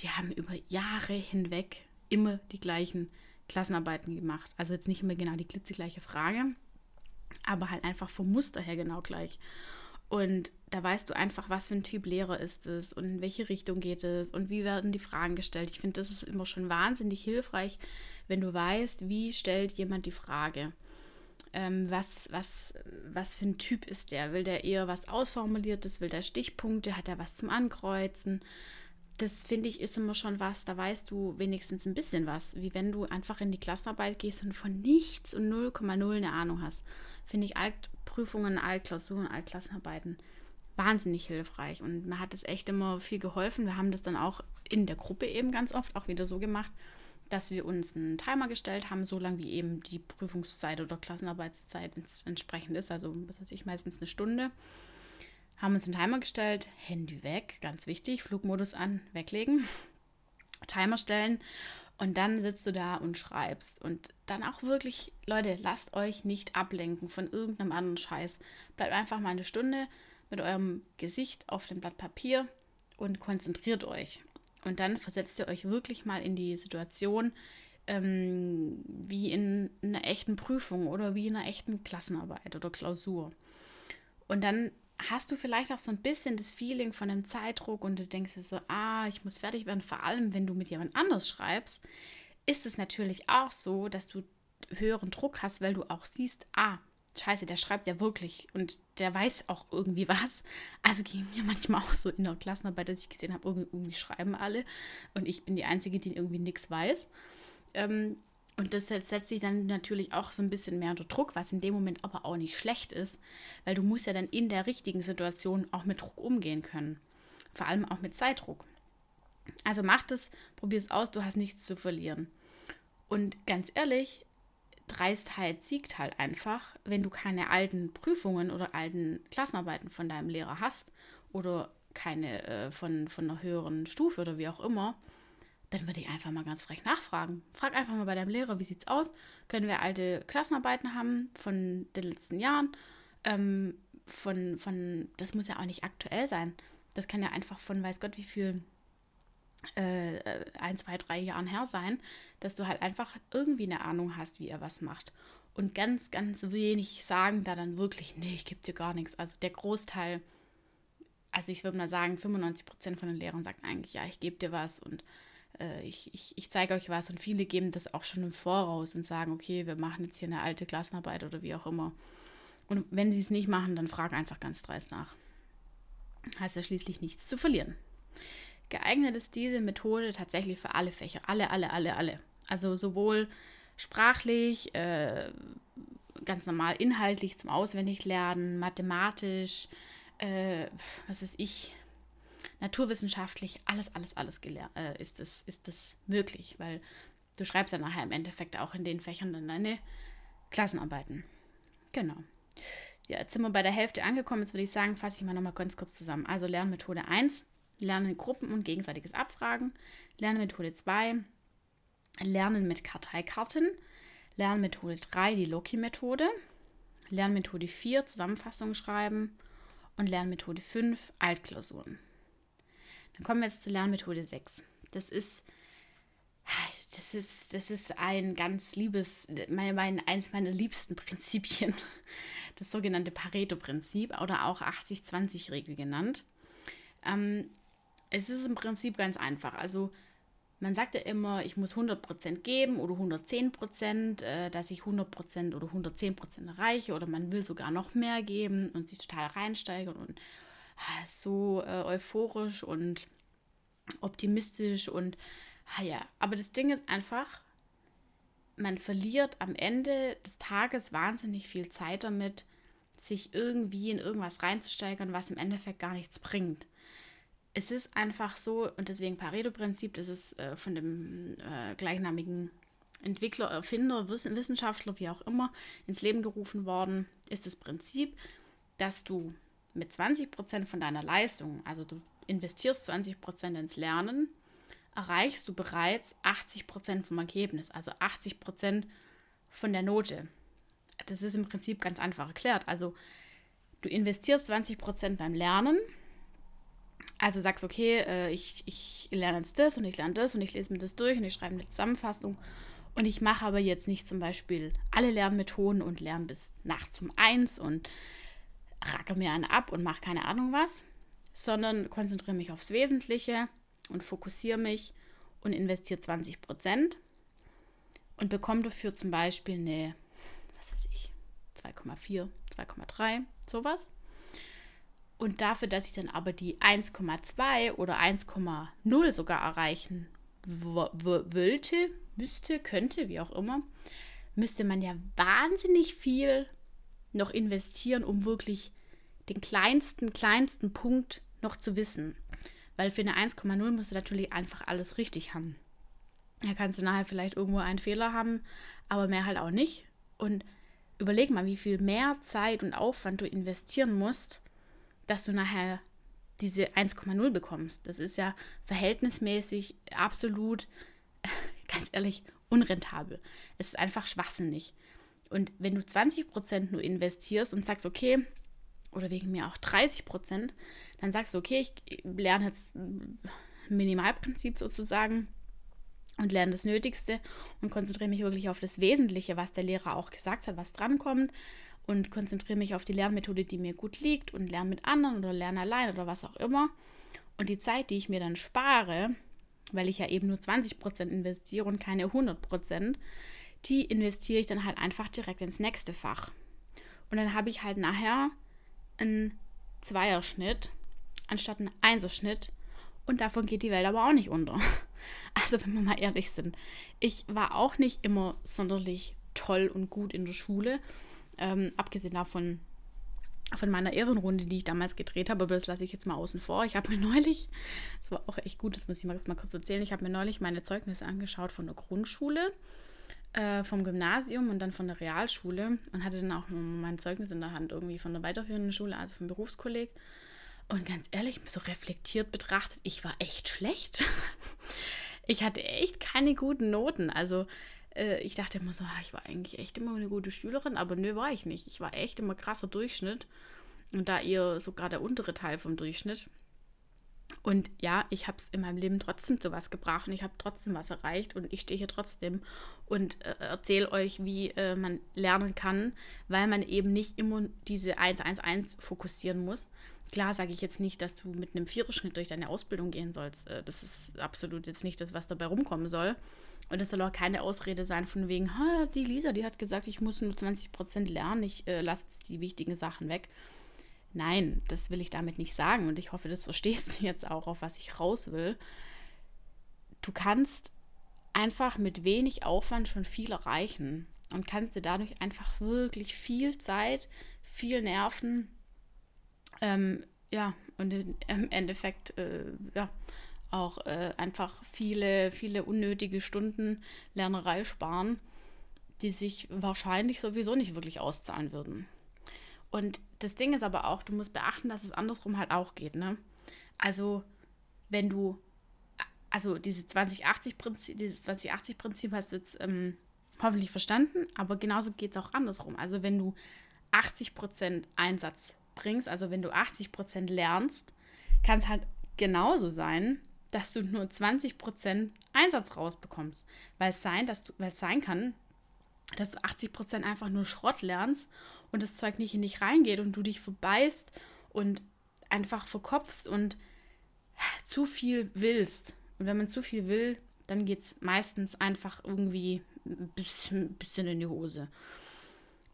die haben über Jahre hinweg immer die gleichen Klassenarbeiten gemacht. Also jetzt nicht immer genau die glitzegleiche Frage, aber halt einfach vom Muster her genau gleich. Und da weißt du einfach, was für ein Typ Lehrer ist es und in welche Richtung geht es und wie werden die Fragen gestellt. Ich finde, das ist immer schon wahnsinnig hilfreich, wenn du weißt, wie stellt jemand die Frage. Ähm, was, was, was für ein Typ ist der? Will der eher was Ausformuliertes? Will der Stichpunkte? Hat er was zum Ankreuzen? Das finde ich ist immer schon was, da weißt du wenigstens ein bisschen was, wie wenn du einfach in die Klassenarbeit gehst und von nichts und 0,0 eine Ahnung hast. Finde ich Altprüfungen, Altklausuren, Altklassenarbeiten wahnsinnig hilfreich und mir hat das echt immer viel geholfen. Wir haben das dann auch in der Gruppe eben ganz oft auch wieder so gemacht, dass wir uns einen Timer gestellt haben, so lange wie eben die Prüfungszeit oder Klassenarbeitszeit entsprechend ist, also was weiß ich, meistens eine Stunde. Haben uns einen Timer gestellt, Handy weg, ganz wichtig, Flugmodus an, weglegen, Timer stellen und dann sitzt du da und schreibst. Und dann auch wirklich, Leute, lasst euch nicht ablenken von irgendeinem anderen Scheiß. Bleibt einfach mal eine Stunde mit eurem Gesicht auf dem Blatt Papier und konzentriert euch. Und dann versetzt ihr euch wirklich mal in die Situation, ähm, wie in einer echten Prüfung oder wie in einer echten Klassenarbeit oder Klausur. Und dann hast du vielleicht auch so ein bisschen das Feeling von dem Zeitdruck und du denkst dir so, ah, ich muss fertig werden. Vor allem, wenn du mit jemand anders schreibst, ist es natürlich auch so, dass du höheren Druck hast, weil du auch siehst, ah, Scheiße, der schreibt ja wirklich und der weiß auch irgendwie was. Also ging mir manchmal auch so in der Klassenarbeit, dass ich gesehen habe, irgendwie schreiben alle und ich bin die Einzige, die irgendwie nichts weiß. Ähm, und das setzt sich dann natürlich auch so ein bisschen mehr unter Druck, was in dem Moment aber auch nicht schlecht ist, weil du musst ja dann in der richtigen Situation auch mit Druck umgehen können. Vor allem auch mit Zeitdruck. Also mach das, probier es aus, du hast nichts zu verlieren. Und ganz ehrlich, Dreistheit siegt halt einfach, wenn du keine alten Prüfungen oder alten Klassenarbeiten von deinem Lehrer hast oder keine äh, von, von einer höheren Stufe oder wie auch immer, dann würde ich einfach mal ganz frech nachfragen. Frag einfach mal bei deinem Lehrer, wie sieht's aus? Können wir alte Klassenarbeiten haben von den letzten Jahren? Ähm, von, von, das muss ja auch nicht aktuell sein. Das kann ja einfach von weiß Gott wie viel äh, ein, zwei, drei Jahren her sein, dass du halt einfach irgendwie eine Ahnung hast, wie er was macht. Und ganz, ganz wenig sagen da dann wirklich, nee, ich gebe dir gar nichts. Also der Großteil, also ich würde mal sagen, 95 Prozent von den Lehrern sagen eigentlich, ja, ich gebe dir was und äh, ich, ich, ich zeige euch was. Und viele geben das auch schon im Voraus und sagen, okay, wir machen jetzt hier eine alte Klassenarbeit oder wie auch immer. Und wenn sie es nicht machen, dann frag einfach ganz dreist nach. Heißt ja schließlich nichts zu verlieren. Geeignet ist diese Methode tatsächlich für alle Fächer. Alle, alle, alle, alle. Also sowohl sprachlich, äh, ganz normal inhaltlich zum Auswendiglernen, mathematisch, äh, was weiß ich, naturwissenschaftlich, alles, alles, alles äh, ist, es, ist es möglich, weil du schreibst ja nachher im Endeffekt auch in den Fächern dann deine Klassenarbeiten. Genau. Ja, jetzt sind wir bei der Hälfte angekommen. Jetzt würde ich sagen, fasse ich mal nochmal ganz kurz zusammen. Also Lernmethode 1, Lernen Gruppen und gegenseitiges Abfragen. Lernmethode 2, Lernen mit Karteikarten. Lernmethode 3, die Loki-Methode. Lernmethode 4, Zusammenfassung schreiben. Und Lernmethode 5, Altklausuren. Dann kommen wir jetzt zur Lernmethode 6. Das ist, das ist, das ist ein ganz liebes, mein, mein, eins meiner liebsten Prinzipien. Das sogenannte Pareto-Prinzip oder auch 80-20-Regel genannt. Ähm, es ist im Prinzip ganz einfach. Also man sagt ja immer, ich muss 100% geben oder 110%, äh, dass ich 100% oder 110% erreiche oder man will sogar noch mehr geben und sich total reinsteigern und so äh, euphorisch und optimistisch und ah, ja, aber das Ding ist einfach, man verliert am Ende des Tages wahnsinnig viel Zeit damit, sich irgendwie in irgendwas reinzusteigern, was im Endeffekt gar nichts bringt. Es ist einfach so, und deswegen Pareto-Prinzip, das ist äh, von dem äh, gleichnamigen Entwickler, Erfinder, Wissenschaftler, wie auch immer, ins Leben gerufen worden, ist das Prinzip, dass du mit 20% von deiner Leistung, also du investierst 20% ins Lernen, erreichst du bereits 80% vom Ergebnis, also 80% von der Note. Das ist im Prinzip ganz einfach erklärt. Also du investierst 20% beim Lernen, also sagst, okay, äh, ich, ich lerne jetzt das und ich lerne das und ich lese mir das durch und ich schreibe eine Zusammenfassung. Und ich mache aber jetzt nicht zum Beispiel alle Lernmethoden und lerne bis nachts um eins und racke mir einen ab und mache keine Ahnung was, sondern konzentriere mich aufs Wesentliche und fokussiere mich und investiere 20 Prozent und bekomme dafür zum Beispiel eine, was weiß ich, 2,4, 2,3, sowas. Und dafür, dass ich dann aber die 1,2 oder 1,0 sogar erreichen wollte, müsste, könnte, wie auch immer, müsste man ja wahnsinnig viel noch investieren, um wirklich den kleinsten, kleinsten Punkt noch zu wissen. Weil für eine 1,0 musst du natürlich einfach alles richtig haben. Da kannst du nachher vielleicht irgendwo einen Fehler haben, aber mehr halt auch nicht. Und überleg mal, wie viel mehr Zeit und Aufwand du investieren musst, dass du nachher diese 1,0 bekommst. Das ist ja verhältnismäßig absolut, ganz ehrlich, unrentabel. Es ist einfach schwachsinnig. Und wenn du 20% nur investierst und sagst, okay, oder wegen mir auch 30%, dann sagst du, okay, ich lerne jetzt Minimalprinzip sozusagen und lerne das Nötigste und konzentriere mich wirklich auf das Wesentliche, was der Lehrer auch gesagt hat, was drankommt und konzentriere mich auf die Lernmethode, die mir gut liegt und lerne mit anderen oder lerne allein oder was auch immer. Und die Zeit, die ich mir dann spare, weil ich ja eben nur 20% investiere und keine 100%, die investiere ich dann halt einfach direkt ins nächste Fach. Und dann habe ich halt nachher einen Zweierschnitt anstatt einen Einserschnitt. Und davon geht die Welt aber auch nicht unter. Also, wenn wir mal ehrlich sind, ich war auch nicht immer sonderlich toll und gut in der Schule. Ähm, abgesehen davon, von meiner Ehrenrunde, die ich damals gedreht habe, aber das lasse ich jetzt mal außen vor. Ich habe mir neulich, das war auch echt gut, das muss ich mal, mal kurz erzählen, ich habe mir neulich meine Zeugnisse angeschaut von der Grundschule, äh, vom Gymnasium und dann von der Realschule und hatte dann auch mein Zeugnis in der Hand irgendwie von der weiterführenden Schule, also vom Berufskolleg. Und ganz ehrlich, so reflektiert betrachtet, ich war echt schlecht. Ich hatte echt keine guten Noten. Also äh, ich dachte immer so, ah, ich war eigentlich echt immer eine gute Schülerin, aber nö, war ich nicht. Ich war echt immer krasser Durchschnitt. Und da ihr sogar der untere Teil vom Durchschnitt. Und ja, ich habe es in meinem Leben trotzdem zu was gebracht und ich habe trotzdem was erreicht und ich stehe hier trotzdem und äh, erzähle euch, wie äh, man lernen kann, weil man eben nicht immer diese 1-1-1 fokussieren muss. Klar sage ich jetzt nicht, dass du mit einem Viererschnitt durch deine Ausbildung gehen sollst. Äh, das ist absolut jetzt nicht das, was dabei rumkommen soll. Und das soll auch keine Ausrede sein von wegen, die Lisa, die hat gesagt, ich muss nur 20% lernen, ich äh, lasse die wichtigen Sachen weg. Nein, das will ich damit nicht sagen und ich hoffe, das verstehst du jetzt auch, auf was ich raus will. Du kannst einfach mit wenig Aufwand schon viel erreichen und kannst dir dadurch einfach wirklich viel Zeit, viel Nerven, ähm, ja, und im Endeffekt, äh, ja, auch äh, einfach viele, viele unnötige Stunden Lernerei sparen, die sich wahrscheinlich sowieso nicht wirklich auszahlen würden. Und das Ding ist aber auch, du musst beachten, dass es andersrum halt auch geht, ne? Also, wenn du, also diese 2080-Prinzip, dieses 2080-Prinzip hast du jetzt ähm, hoffentlich verstanden, aber genauso geht es auch andersrum. Also, wenn du 80% Einsatz bringst, also wenn du 80% lernst, kann es halt genauso sein, dass du nur 20% Einsatz rausbekommst. Weil es sein, sein kann, dass du 80% einfach nur Schrott lernst und das Zeug nicht in dich reingeht und du dich verbeißt und einfach verkopfst und zu viel willst. Und wenn man zu viel will, dann geht es meistens einfach irgendwie ein bisschen, in die Hose.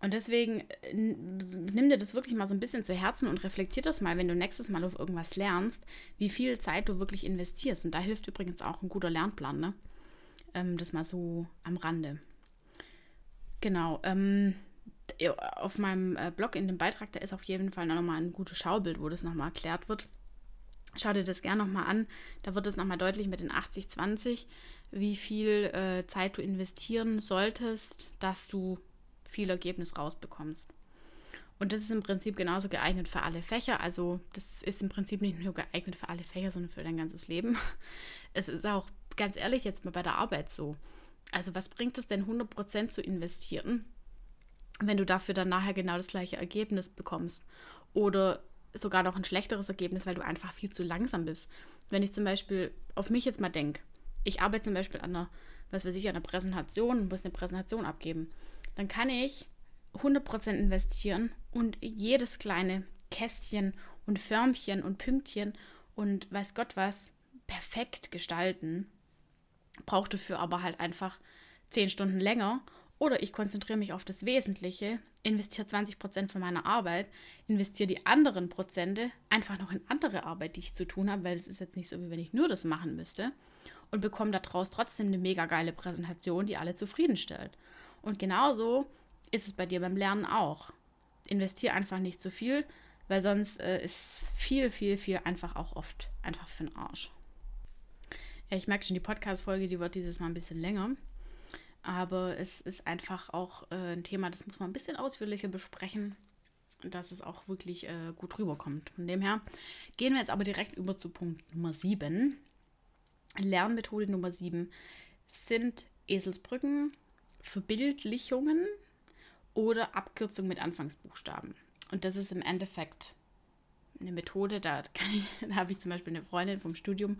Und deswegen äh, nimm dir das wirklich mal so ein bisschen zu Herzen und reflektier das mal, wenn du nächstes Mal auf irgendwas lernst, wie viel Zeit du wirklich investierst. Und da hilft übrigens auch ein guter Lernplan, ne? Ähm, das mal so am Rande. Genau. Ähm, auf meinem äh, Blog in dem Beitrag, da ist auf jeden Fall nochmal ein gutes Schaubild, wo das nochmal erklärt wird. Schau dir das gerne nochmal an. Da wird es nochmal deutlich mit den 80-20, wie viel äh, Zeit du investieren solltest, dass du viel Ergebnis rausbekommst. Und das ist im Prinzip genauso geeignet für alle Fächer. Also das ist im Prinzip nicht nur geeignet für alle Fächer, sondern für dein ganzes Leben. Es ist auch ganz ehrlich jetzt mal bei der Arbeit so. Also was bringt es denn 100% zu investieren, wenn du dafür dann nachher genau das gleiche Ergebnis bekommst. Oder sogar noch ein schlechteres Ergebnis, weil du einfach viel zu langsam bist. Wenn ich zum Beispiel auf mich jetzt mal denke, ich arbeite zum Beispiel an einer, was weiß ich, an einer Präsentation muss eine Präsentation abgeben, dann kann ich 100% investieren und jedes kleine Kästchen und Förmchen und Pünktchen und weiß Gott was perfekt gestalten. Braucht dafür aber halt einfach 10 Stunden länger oder ich konzentriere mich auf das Wesentliche, investiere 20% von meiner Arbeit, investiere die anderen Prozente einfach noch in andere Arbeit, die ich zu tun habe, weil es ist jetzt nicht so, wie wenn ich nur das machen müsste und bekomme daraus trotzdem eine mega geile Präsentation, die alle zufriedenstellt. Und genauso ist es bei dir beim Lernen auch. Investiere einfach nicht zu viel, weil sonst äh, ist viel, viel, viel einfach auch oft einfach für den Arsch. Ja, ich merke schon, die Podcast-Folge, die wird dieses Mal ein bisschen länger. Aber es ist einfach auch äh, ein Thema, das muss man ein bisschen ausführlicher besprechen, dass es auch wirklich äh, gut rüberkommt. Von dem her gehen wir jetzt aber direkt über zu Punkt Nummer 7. Lernmethode Nummer 7 sind Eselsbrücken, Verbildlichungen oder Abkürzungen mit Anfangsbuchstaben. Und das ist im Endeffekt eine Methode, da, da habe ich zum Beispiel eine Freundin vom Studium,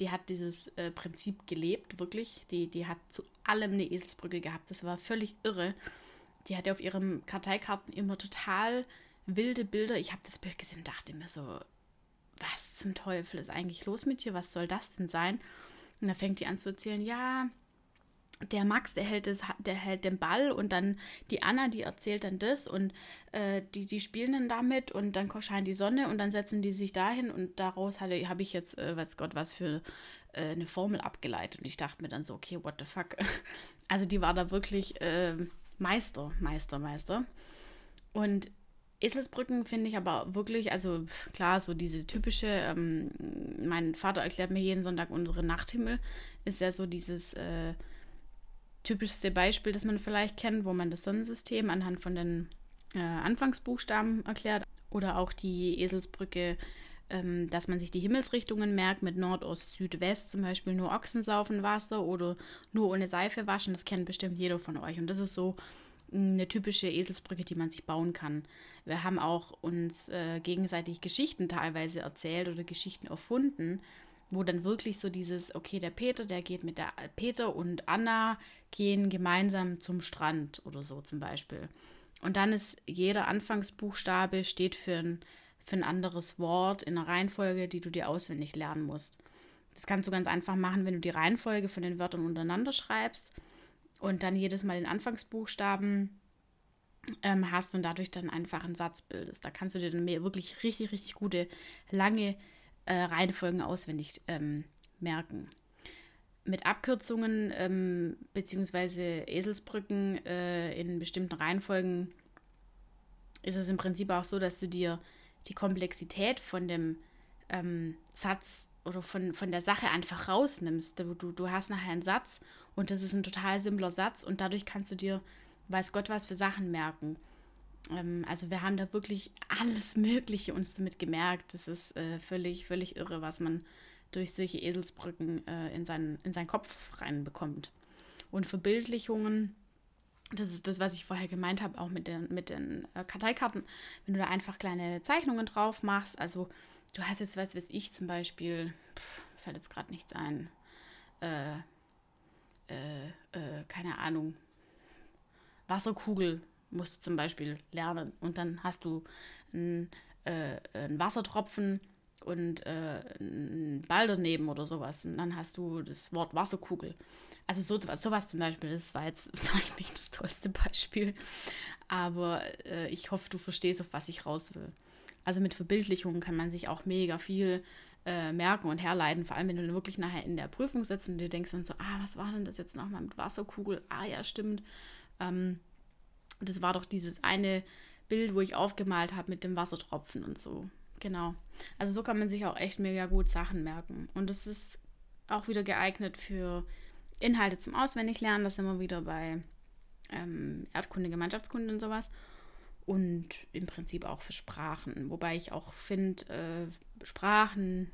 die hat dieses äh, Prinzip gelebt, wirklich. Die, die hat zu allem eine Eselsbrücke gehabt. Das war völlig irre. Die hatte auf ihren Karteikarten immer total wilde Bilder. Ich habe das Bild gesehen und dachte mir so, was zum Teufel ist eigentlich los mit dir? Was soll das denn sein? Und da fängt die an zu erzählen, ja, der Max, der hält, das, der hält den Ball und dann die Anna, die erzählt dann das und äh, die, die spielen dann damit und dann scheint die Sonne und dann setzen die sich dahin und daraus habe ich jetzt, äh, weiß Gott, was für äh, eine Formel abgeleitet und ich dachte mir dann so, okay, what the fuck. Also die war da wirklich äh, Meister, Meister, Meister. Und Eselsbrücken finde ich aber wirklich, also klar, so diese typische, ähm, mein Vater erklärt mir jeden Sonntag unsere Nachthimmel, ist ja so dieses äh, typischste Beispiel, das man vielleicht kennt, wo man das Sonnensystem anhand von den äh, Anfangsbuchstaben erklärt. Oder auch die Eselsbrücke, ähm, dass man sich die Himmelsrichtungen merkt mit Nordost, Südwest, zum Beispiel nur Ochsen saufen Wasser oder nur ohne Seife waschen. Das kennt bestimmt jeder von euch. Und das ist so mm, eine typische Eselsbrücke, die man sich bauen kann. Wir haben auch uns äh, gegenseitig Geschichten teilweise erzählt oder Geschichten erfunden, wo dann wirklich so dieses, okay, der Peter, der geht mit der Peter und Anna gehen gemeinsam zum Strand oder so zum Beispiel. Und dann ist jeder Anfangsbuchstabe steht für ein, für ein anderes Wort in einer Reihenfolge, die du dir auswendig lernen musst. Das kannst du ganz einfach machen, wenn du die Reihenfolge von den Wörtern untereinander schreibst und dann jedes Mal den Anfangsbuchstaben ähm, hast und dadurch dann einfach einen Satz bildest. Da kannst du dir dann wirklich richtig, richtig gute, lange äh, Reihenfolgen auswendig ähm, merken. Mit Abkürzungen ähm, bzw. Eselsbrücken äh, in bestimmten Reihenfolgen ist es im Prinzip auch so, dass du dir die Komplexität von dem ähm, Satz oder von, von der Sache einfach rausnimmst. Du, du, du hast nachher einen Satz und das ist ein total simpler Satz und dadurch kannst du dir, weiß Gott, was für Sachen merken. Ähm, also wir haben da wirklich alles Mögliche uns damit gemerkt. Das ist äh, völlig, völlig irre, was man durch solche Eselsbrücken äh, in, seinen, in seinen Kopf reinbekommt. Und Verbildlichungen, das ist das, was ich vorher gemeint habe, auch mit den, mit den äh, Karteikarten, wenn du da einfach kleine Zeichnungen drauf machst, also du hast jetzt, was weiß ich, zum Beispiel, pff, fällt jetzt gerade nichts ein, äh, äh, äh keine Ahnung, Wasserkugel musst du zum Beispiel lernen. Und dann hast du einen, äh, einen Wassertropfen und äh, einen Ball daneben oder sowas. Und dann hast du das Wort Wasserkugel. Also so, sowas zum Beispiel, das war jetzt vielleicht nicht das tollste Beispiel, aber äh, ich hoffe, du verstehst, auf was ich raus will. Also mit Verbildlichungen kann man sich auch mega viel äh, merken und herleiten, vor allem wenn du wirklich nachher in der Prüfung sitzt und dir denkst dann so, ah, was war denn das jetzt nochmal mit Wasserkugel? Ah ja, stimmt. Ähm, das war doch dieses eine Bild, wo ich aufgemalt habe mit dem Wassertropfen und so. Genau. Also so kann man sich auch echt mega gut Sachen merken. Und es ist auch wieder geeignet für Inhalte zum Auswendiglernen. Das sind wir wieder bei ähm, Erdkunde, Gemeinschaftskunde und sowas. Und im Prinzip auch für Sprachen. Wobei ich auch finde, äh, Sprachen,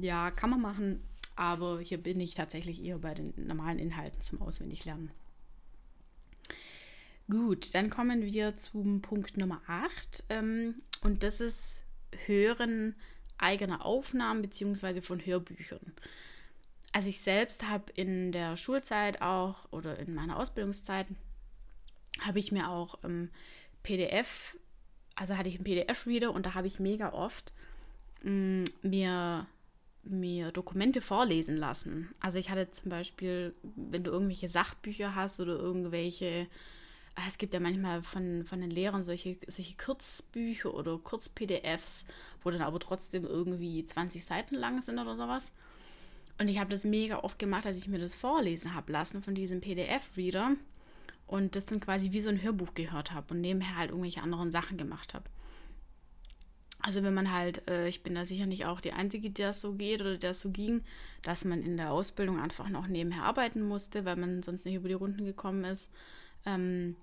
ja, kann man machen. Aber hier bin ich tatsächlich eher bei den normalen Inhalten zum Auswendiglernen. Gut, dann kommen wir zum Punkt Nummer 8. Ähm, und das ist Hören eigener Aufnahmen bzw. von Hörbüchern. Also ich selbst habe in der Schulzeit auch oder in meiner Ausbildungszeit habe ich mir auch ähm, PDF, also hatte ich einen PDF-Reader und da habe ich mega oft mh, mm, mir, mir Dokumente vorlesen lassen. Also ich hatte zum Beispiel, wenn du irgendwelche Sachbücher hast oder irgendwelche es gibt ja manchmal von, von den Lehrern solche, solche Kurzbücher oder Kurz-PDFs, wo dann aber trotzdem irgendwie 20 Seiten lang sind oder sowas. Und ich habe das mega oft gemacht, als ich mir das vorlesen habe lassen von diesem PDF-Reader und das dann quasi wie so ein Hörbuch gehört habe und nebenher halt irgendwelche anderen Sachen gemacht habe. Also wenn man halt, äh, ich bin da sicher nicht auch die Einzige, der so geht oder der so ging, dass man in der Ausbildung einfach noch nebenher arbeiten musste, weil man sonst nicht über die Runden gekommen ist, ähm,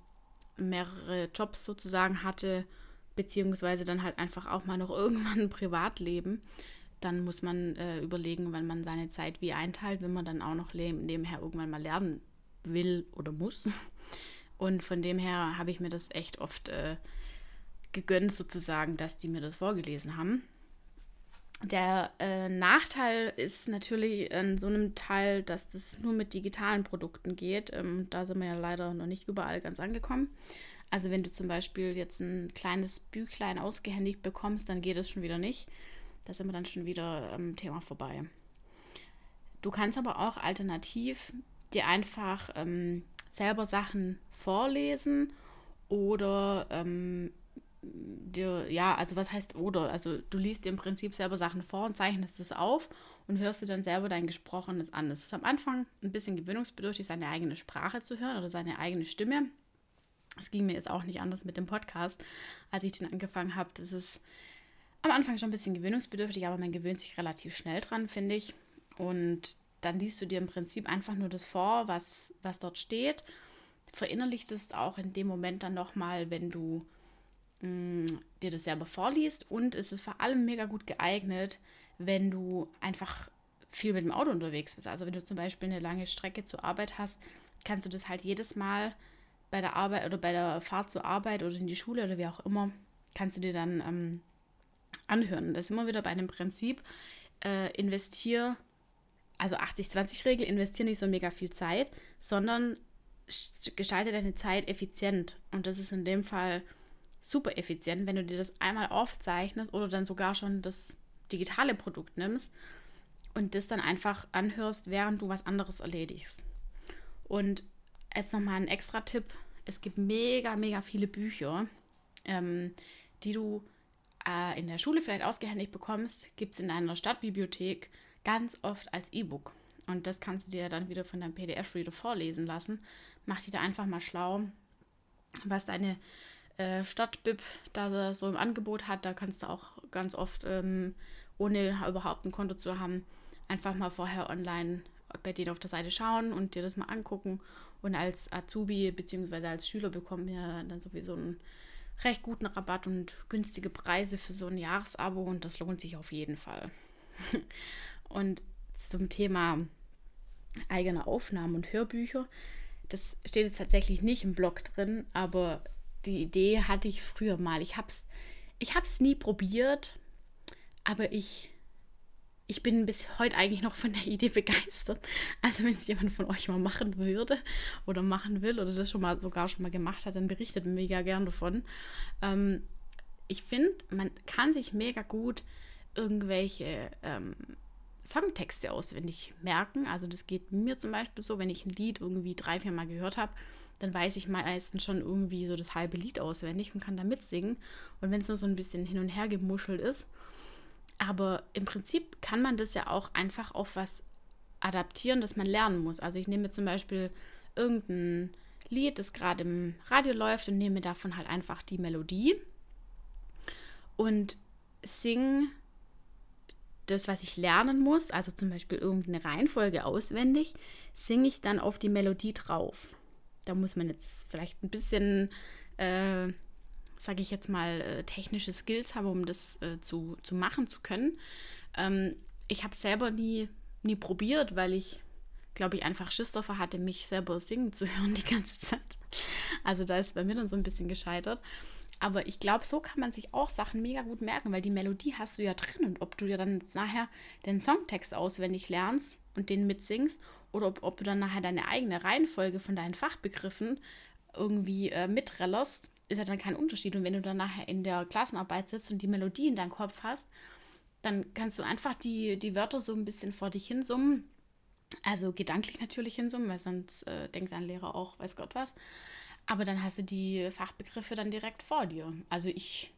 mehrere Jobs sozusagen hatte, beziehungsweise dann halt einfach auch mal noch irgendwann ein Privatleben. Dann muss man äh, überlegen, wann man seine Zeit wie einteilt, wenn man dann auch noch nebenher irgendwann mal lernen will oder muss. Und von dem her habe ich mir das echt oft äh, gegönnt, sozusagen, dass die mir das vorgelesen haben. Der äh, Nachteil ist natürlich in so einem Teil, dass das nur mit digitalen Produkten geht. Ähm, da sind wir ja leider noch nicht überall ganz angekommen. Also wenn du zum Beispiel jetzt ein kleines Büchlein ausgehändigt bekommst, dann geht es schon wieder nicht. Da sind wir dann schon wieder am Thema vorbei. Du kannst aber auch alternativ dir einfach ähm, selber Sachen vorlesen oder ähm, dir, ja, also was heißt oder? Also du liest dir im Prinzip selber Sachen vor und zeichnest es auf und hörst dir dann selber dein Gesprochenes an. Es ist am Anfang ein bisschen gewöhnungsbedürftig, seine eigene Sprache zu hören oder seine eigene Stimme. Es ging mir jetzt auch nicht anders mit dem Podcast, als ich den angefangen habe. Das ist am Anfang schon ein bisschen gewöhnungsbedürftig, aber man gewöhnt sich relativ schnell dran, finde ich. Und dann liest du dir im Prinzip einfach nur das vor, was, was dort steht. Verinnerlicht es auch in dem Moment dann nochmal, wenn du mh, mm, dir das selber vorliest. Und es ist vor allem mega gut geeignet, wenn du einfach viel mit dem Auto unterwegs bist. Also wenn du zum Beispiel eine lange Strecke zur Arbeit hast, kannst du das halt jedes Mal bei der Arbeit oder bei der Fahrt zur Arbeit oder in die Schule oder wie auch immer, kannst du dir dann ähm, anhören. Das ist immer wieder bei dem Prinzip, äh, investier also 80-20-Regel, investiere nicht so mega viel Zeit, sondern gestalte deine Zeit effizient. Und das ist in dem Fall super effizient, wenn du dir das einmal aufzeichnest oder dann sogar schon das digitale Produkt nimmst und das dann einfach anhörst, während du was anderes erledigst. Und jetzt nochmal ein extra Tipp. Es gibt mega, mega viele Bücher, ähm, die du äh, in der Schule vielleicht ausgehändigt bekommst, gibt es in deiner Stadtbibliothek ganz oft als E-Book. Und das kannst du dir dann wieder von deinem PDF-Reader vorlesen lassen. Mach dich da einfach mal schlau, was deine äh, Stadtbib da so im Angebot hat. Da kannst du auch ganz oft, ähm, ohne überhaupt ein Konto zu haben, einfach mal vorher online bei denen auf der Seite schauen und dir das mal angucken. Und als Azubi bzw. als Schüler bekommen wir dann sowieso einen recht guten Rabatt und günstige Preise für so ein Jahresabo und das lohnt sich auf jeden Fall. Und zum Thema eigene Aufnahmen und Hörbücher, das steht jetzt tatsächlich nicht im Blog drin, aber die Idee hatte ich früher mal. Ich habe es ich hab's nie probiert, aber ich, ich bin bis heute eigentlich noch von der Idee begeistert. Also wenn es jemand von euch mal machen würde oder machen will oder das schon mal sogar schon mal gemacht hat, dann berichtet mir mega gern davon. Ähm, ich finde, man kann sich mega gut irgendwelche ähm, Songtexte auswendig merken. Also das geht mir zum Beispiel so, wenn ich ein Lied irgendwie drei, vier Mal gehört habe, dann weiß ich meistens schon irgendwie so das halbe Lied auswendig und kann da mitsingen. Und wenn es nur so ein bisschen hin und her gemuschelt ist. Aber im Prinzip kann man das ja auch einfach auf was adaptieren, das man lernen muss. Also ich nehme zum Beispiel irgendein Lied, das gerade im Radio läuft und nehme davon halt einfach die Melodie und singe das, was ich lernen muss, also zum Beispiel irgendeine Reihenfolge auswendig, singe ich dann auf die Melodie drauf. Da muss man jetzt vielleicht ein bisschen, äh, sage ich jetzt mal, äh, technische Skills haben, um das äh, zu, zu machen zu können. Ähm, ich habe selber nie, nie probiert, weil ich, glaube ich, einfach Schiss davor hatte, mich selber singen zu hören die ganze Zeit. Also da ist bei mir dann so ein bisschen gescheitert. Aber ich glaube, so kann man sich auch Sachen mega gut merken, weil die Melodie hast du ja drin. Und ob du dir dann nachher den Songtext auswendig lernst und den mitsingst oder ob, ob du dann nachher deine eigene Reihenfolge von deinen Fachbegriffen irgendwie äh, mitrellerst, ist ja dann kein Unterschied. Und wenn du dann nachher in der Klassenarbeit sitzt und die Melodie in deinem Kopf hast, dann kannst du einfach die, die Wörter so ein bisschen vor dich hinsummen. Also gedanklich natürlich hinsummen, weil sonst äh, denkt dein Lehrer auch, weiß Gott was. Aber dann hast du die Fachbegriffe dann direkt vor dir. Also ich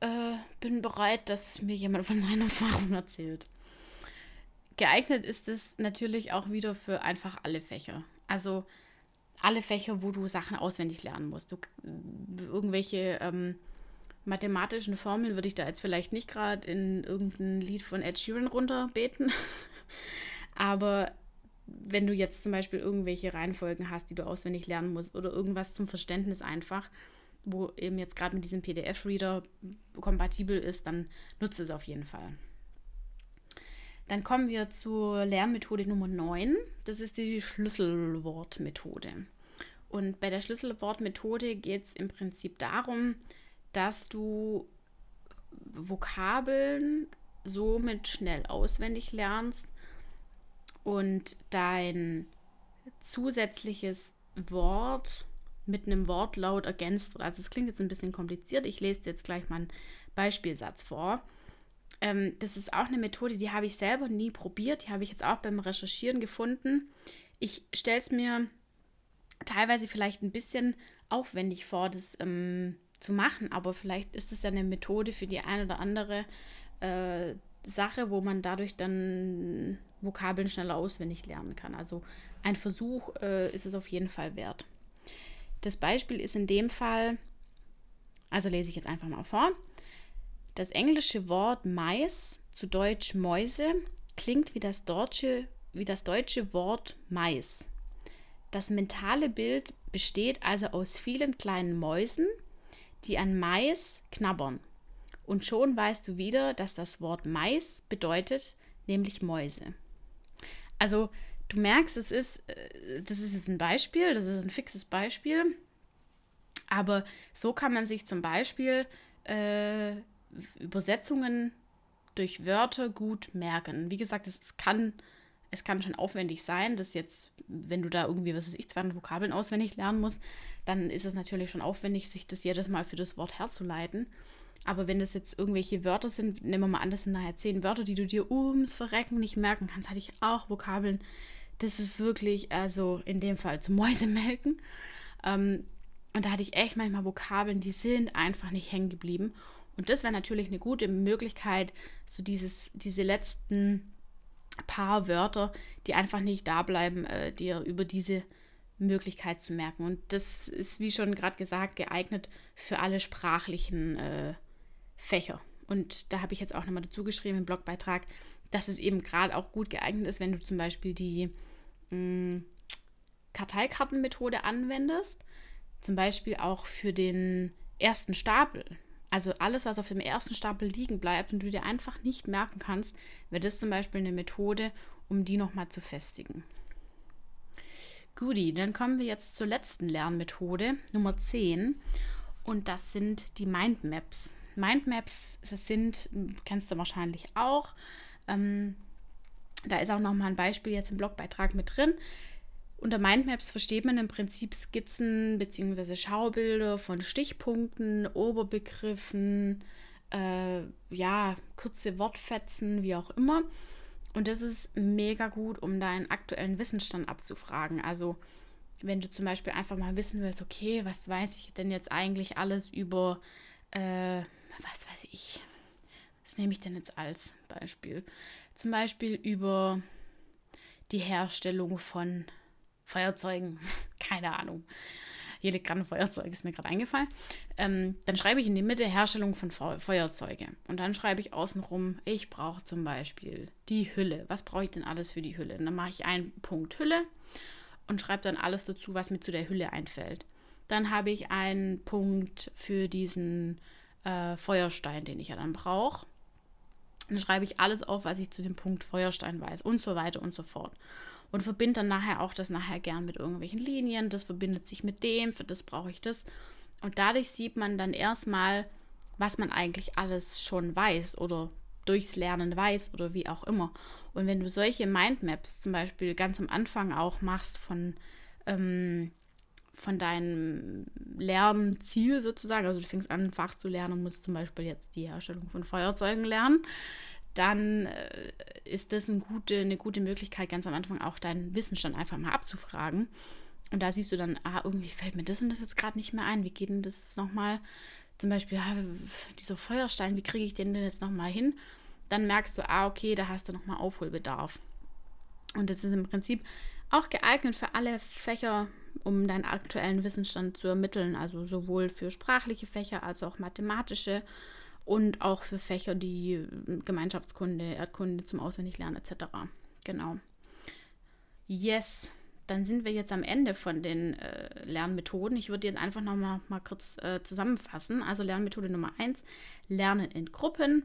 äh, bin bereit, dass mir jemand von seiner Erfahrung erzählt. Geeignet ist es natürlich auch wieder für einfach alle Fächer. Also alle Fächer, wo du Sachen auswendig lernen musst. Du, irgendwelche ähm, mathematischen Formeln würde ich da jetzt vielleicht nicht gerade in irgendein Lied von Ed Sheeran runterbeten. Aber wenn du jetzt zum Beispiel irgendwelche Reihenfolgen hast, die du auswendig lernen musst oder irgendwas zum Verständnis einfach, wo eben jetzt gerade mit diesem PDF-Reader kompatibel ist, dann nutze es auf jeden Fall. Dann kommen wir zur Lernmethode Nummer 9. Das ist die Schlüsselwortmethode. Und bei der Schlüsselwortmethode geht es im Prinzip darum, dass du Vokabeln somit schnell auswendig lernst und dein zusätzliches Wort mit einem Wortlaut ergänzt. Also es klingt jetzt ein bisschen kompliziert. Ich lese dir jetzt gleich mal einen Beispielsatz vor. Ähm, das ist auch eine Methode, die habe ich selber nie probiert. Die habe ich jetzt auch beim Recherchieren gefunden. Ich stelle es mir teilweise vielleicht ein bisschen aufwendig vor, das ähm, zu machen, aber vielleicht ist es ja eine Methode für die eine oder andere äh, Sache, wo man dadurch dann Vokabeln schneller auswendig lernen kann. Also ein Versuch äh, ist es auf jeden Fall wert. Das Beispiel ist in dem Fall, also lese ich jetzt einfach mal vor. Das englische Wort Mais, zu Deutsch Mäuse, klingt wie das deutsche, wie das deutsche Wort Mais. Das mentale Bild besteht also aus vielen kleinen Mäusen, die an Mais knabbern. Und schon weißt du wieder, dass das Wort Mais bedeutet, nämlich Mäuse. Also du merkst, es ist, äh, das ist jetzt ein Beispiel, das ist ein fixes Beispiel. Aber so kann man sich zum Beispiel äh, Übersetzungen durch Wörter gut merken. Wie gesagt, es kann, es kann schon aufwendig sein, dass jetzt, wenn du da irgendwie, was weiß ich, 200 Vokabeln auswendig lernen musst, dann ist es natürlich schon aufwendig, sich das jedes Mal für das Wort herzuleiten. Aber wenn das jetzt irgendwelche Wörter sind, nehmen wir mal an, das sind nachher zehn Wörter, die du dir ums Verrecken nicht merken kannst, hatte ich auch Vokabeln. Das ist wirklich, also in dem Fall zum Mäusemelken. Ähm, und da hatte ich echt manchmal Vokabeln, die sind einfach nicht hängen geblieben. Und das wäre natürlich eine gute Möglichkeit, so dieses, diese letzten paar Wörter, die einfach nicht da bleiben, äh, dir über diese Möglichkeit zu merken. Und das ist, wie schon gerade gesagt, geeignet für alle sprachlichen äh, Fächer. Und da habe ich jetzt auch nochmal dazu geschrieben im Blogbeitrag, dass es eben gerade auch gut geeignet ist, wenn du zum Beispiel die mh, mm, Karteikartenmethode anwendest. Zum Beispiel auch für den ersten Stapel. Also alles, was auf dem ersten Stapel liegen bleibt und du dir einfach nicht merken kannst, wäre das zum Beispiel eine Methode, um die nochmal zu festigen. Guti, dann kommen wir jetzt zur letzten Lernmethode, Nummer 10. Und das sind die Mindmaps. Mindmaps sind, kennst du wahrscheinlich auch. Ähm, da ist auch nochmal ein Beispiel jetzt im Blogbeitrag mit drin. Unter Mindmaps versteht man im Prinzip Skizzen bzw. Schaubilder von Stichpunkten, Oberbegriffen, äh, ja, kurze Wortfetzen, wie auch immer. Und das ist mega gut, um deinen aktuellen Wissensstand abzufragen. Also wenn du zum Beispiel einfach mal wissen willst, okay, was weiß ich denn jetzt eigentlich alles über, äh, was weiß ich, was nehme ich denn jetzt als Beispiel? Zum Beispiel über die Herstellung von Feuerzeugen, keine Ahnung. Hier liegt gerade ein Feuerzeug, ist mir gerade eingefallen. Ähm, dann schreibe ich in die Mitte Herstellung von Feuerzeuge. Und dann schreibe ich außenrum, ich brauche zum Beispiel die Hülle. Was brauche ich denn alles für die Hülle? Und dann mache ich einen Punkt Hülle und schreibe dann alles dazu, was mir zu der Hülle einfällt. Dann habe ich einen Punkt für diesen äh, Feuerstein, den ich ja dann brauche. Dann schreibe ich alles auf, was ich zu dem Punkt Feuerstein weiß und so weiter und so fort und verbinde dann nachher auch das nachher gern mit irgendwelchen Linien. Das verbindet sich mit dem, für das brauche ich das. Und dadurch sieht man dann erstmal, was man eigentlich alles schon weiß oder durchs Lernen weiß oder wie auch immer. Und wenn du solche Mindmaps zum Beispiel ganz am Anfang auch machst von, ähm, von deinem Lernziel sozusagen, also du fängst an, ein Fach zu lernen und musst zum Beispiel jetzt die Herstellung von Feuerzeugen lernen, dann äh, ist das eine gute, eine gute Möglichkeit, ganz am Anfang auch deinen Wissensstand einfach mal abzufragen. Und da siehst du dann, ah, irgendwie fällt mir das und das jetzt gerade nicht mehr ein. Wie geht denn das jetzt nochmal? Zum Beispiel, ah, dieser Feuerstein, wie kriege ich den denn jetzt nochmal hin? Dann merkst du, ah, okay, da hast du nochmal Aufholbedarf. Und das ist im Prinzip auch geeignet für alle Fächer, um deinen aktuellen Wissensstand zu ermitteln. Also sowohl für sprachliche Fächer als auch mathematische und auch für Fächer, die äh, Gemeinschaftskunde, Erdkunde zum Auswendiglernen etc. Genau. Yes, dann sind wir jetzt am Ende von den äh, Lernmethoden. Ich würde jetzt einfach noch mal, kurz äh, zusammenfassen. Also Lernmethode Nummer 1, Lernen in Gruppen.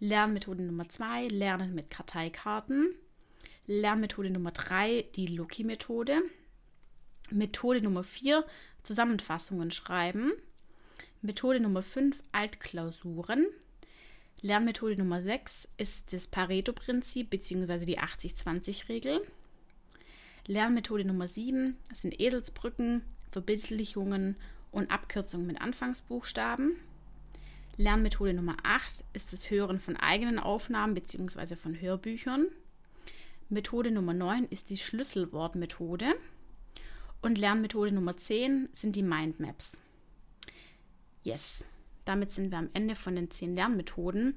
Lernmethode Nummer 2, Lernen mit Karteikarten. Lernmethode Nummer 3, die Loki-Methode. Methode Nummer 4, Zusammenfassungen schreiben. Methode Nummer 5, Altklausuren. Lernmethode Nummer 6 ist das Pareto-Prinzip bzw. die 80-20-Regel. Lernmethode Nummer 7 sind Eselsbrücken, Verbildlichungen und Abkürzungen mit Anfangsbuchstaben. Lernmethode Nummer 8 ist das Hören von eigenen Aufnahmen bzw. von Hörbüchern. Methode Nummer 9 ist die Schlüsselwortmethode. Und Lernmethode Nummer 10 sind die Mindmaps. Yes, damit sind wir am Ende von den 10 Lernmethoden.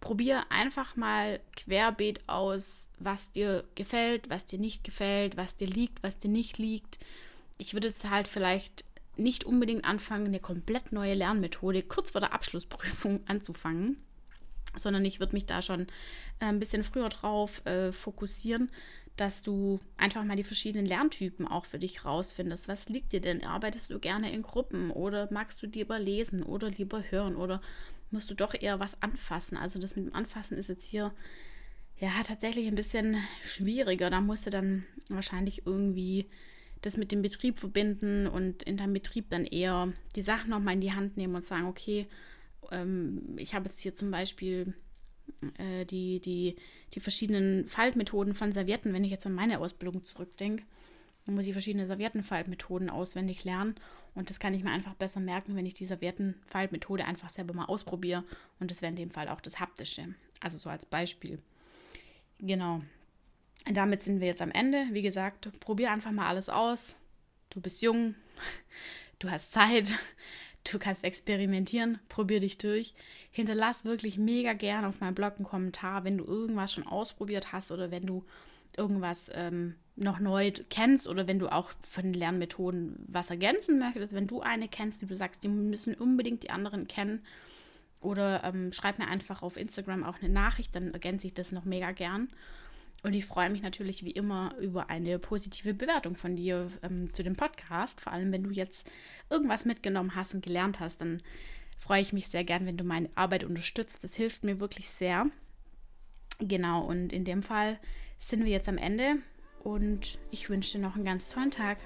Probier einfach mal querbeet aus, was dir gefällt, was dir nicht gefällt, was dir liegt, was dir nicht liegt. Ich würde jetzt halt vielleicht nicht unbedingt anfangen, eine komplett neue Lernmethode kurz vor der Abschlussprüfung anzufangen, sondern ich würde mich da schon äh, ein bisschen früher drauf äh, fokussieren, dass du einfach mal die verschiedenen Lerntypen auch für dich rausfindest. Was liegt dir denn? Arbeitest du gerne in Gruppen oder magst du lieber lesen oder lieber hören oder musst du doch eher was anfassen. Also das mit dem Anfassen ist jetzt hier ja tatsächlich ein bisschen schwieriger. Da musst du dann wahrscheinlich irgendwie das mit dem Betrieb verbinden und in deinem Betrieb dann eher die Sachen nochmal in die Hand nehmen und sagen, okay, ähm, ich habe jetzt hier zum Beispiel äh, die, die, die verschiedenen Faltmethoden von Servietten, wenn ich jetzt an meine Ausbildung zurückdenke. Dann muss ich verschiedene Serviettenfaltmethoden auswendig lernen. Und das kann ich mir einfach besser merken, wenn ich die Serviettenfaltmethode einfach selber mal ausprobiere. Und das wäre in dem Fall auch das Haptische. Also so als Beispiel. Genau. Damit sind wir jetzt am Ende. Wie gesagt, probier einfach mal alles aus. Du bist jung, du hast Zeit, du kannst experimentieren, probier dich durch. Hinterlass wirklich mega gern auf meinem Blog einen Kommentar, wenn du irgendwas schon ausprobiert hast oder wenn du irgendwas ähm, noch neu kennst oder wenn du auch von den Lernmethoden was ergänzen möchtest, wenn du eine kennst, die du sagst, die müssen unbedingt die anderen kennen. Oder ähm, schreib mir einfach auf Instagram auch eine Nachricht, dann ergänze ich das noch mega gern. Und ich freue mich natürlich wie immer über eine positive Bewertung von dir ähm, zu dem Podcast. Vor allem, wenn du jetzt irgendwas mitgenommen hast und gelernt hast, dann freue ich mich sehr gern, wenn du meine Arbeit unterstützt. Das hilft mir wirklich sehr. Genau, und in dem Fall sind wir jetzt am Ende und ich wünsche dir noch einen ganz tollen Tag.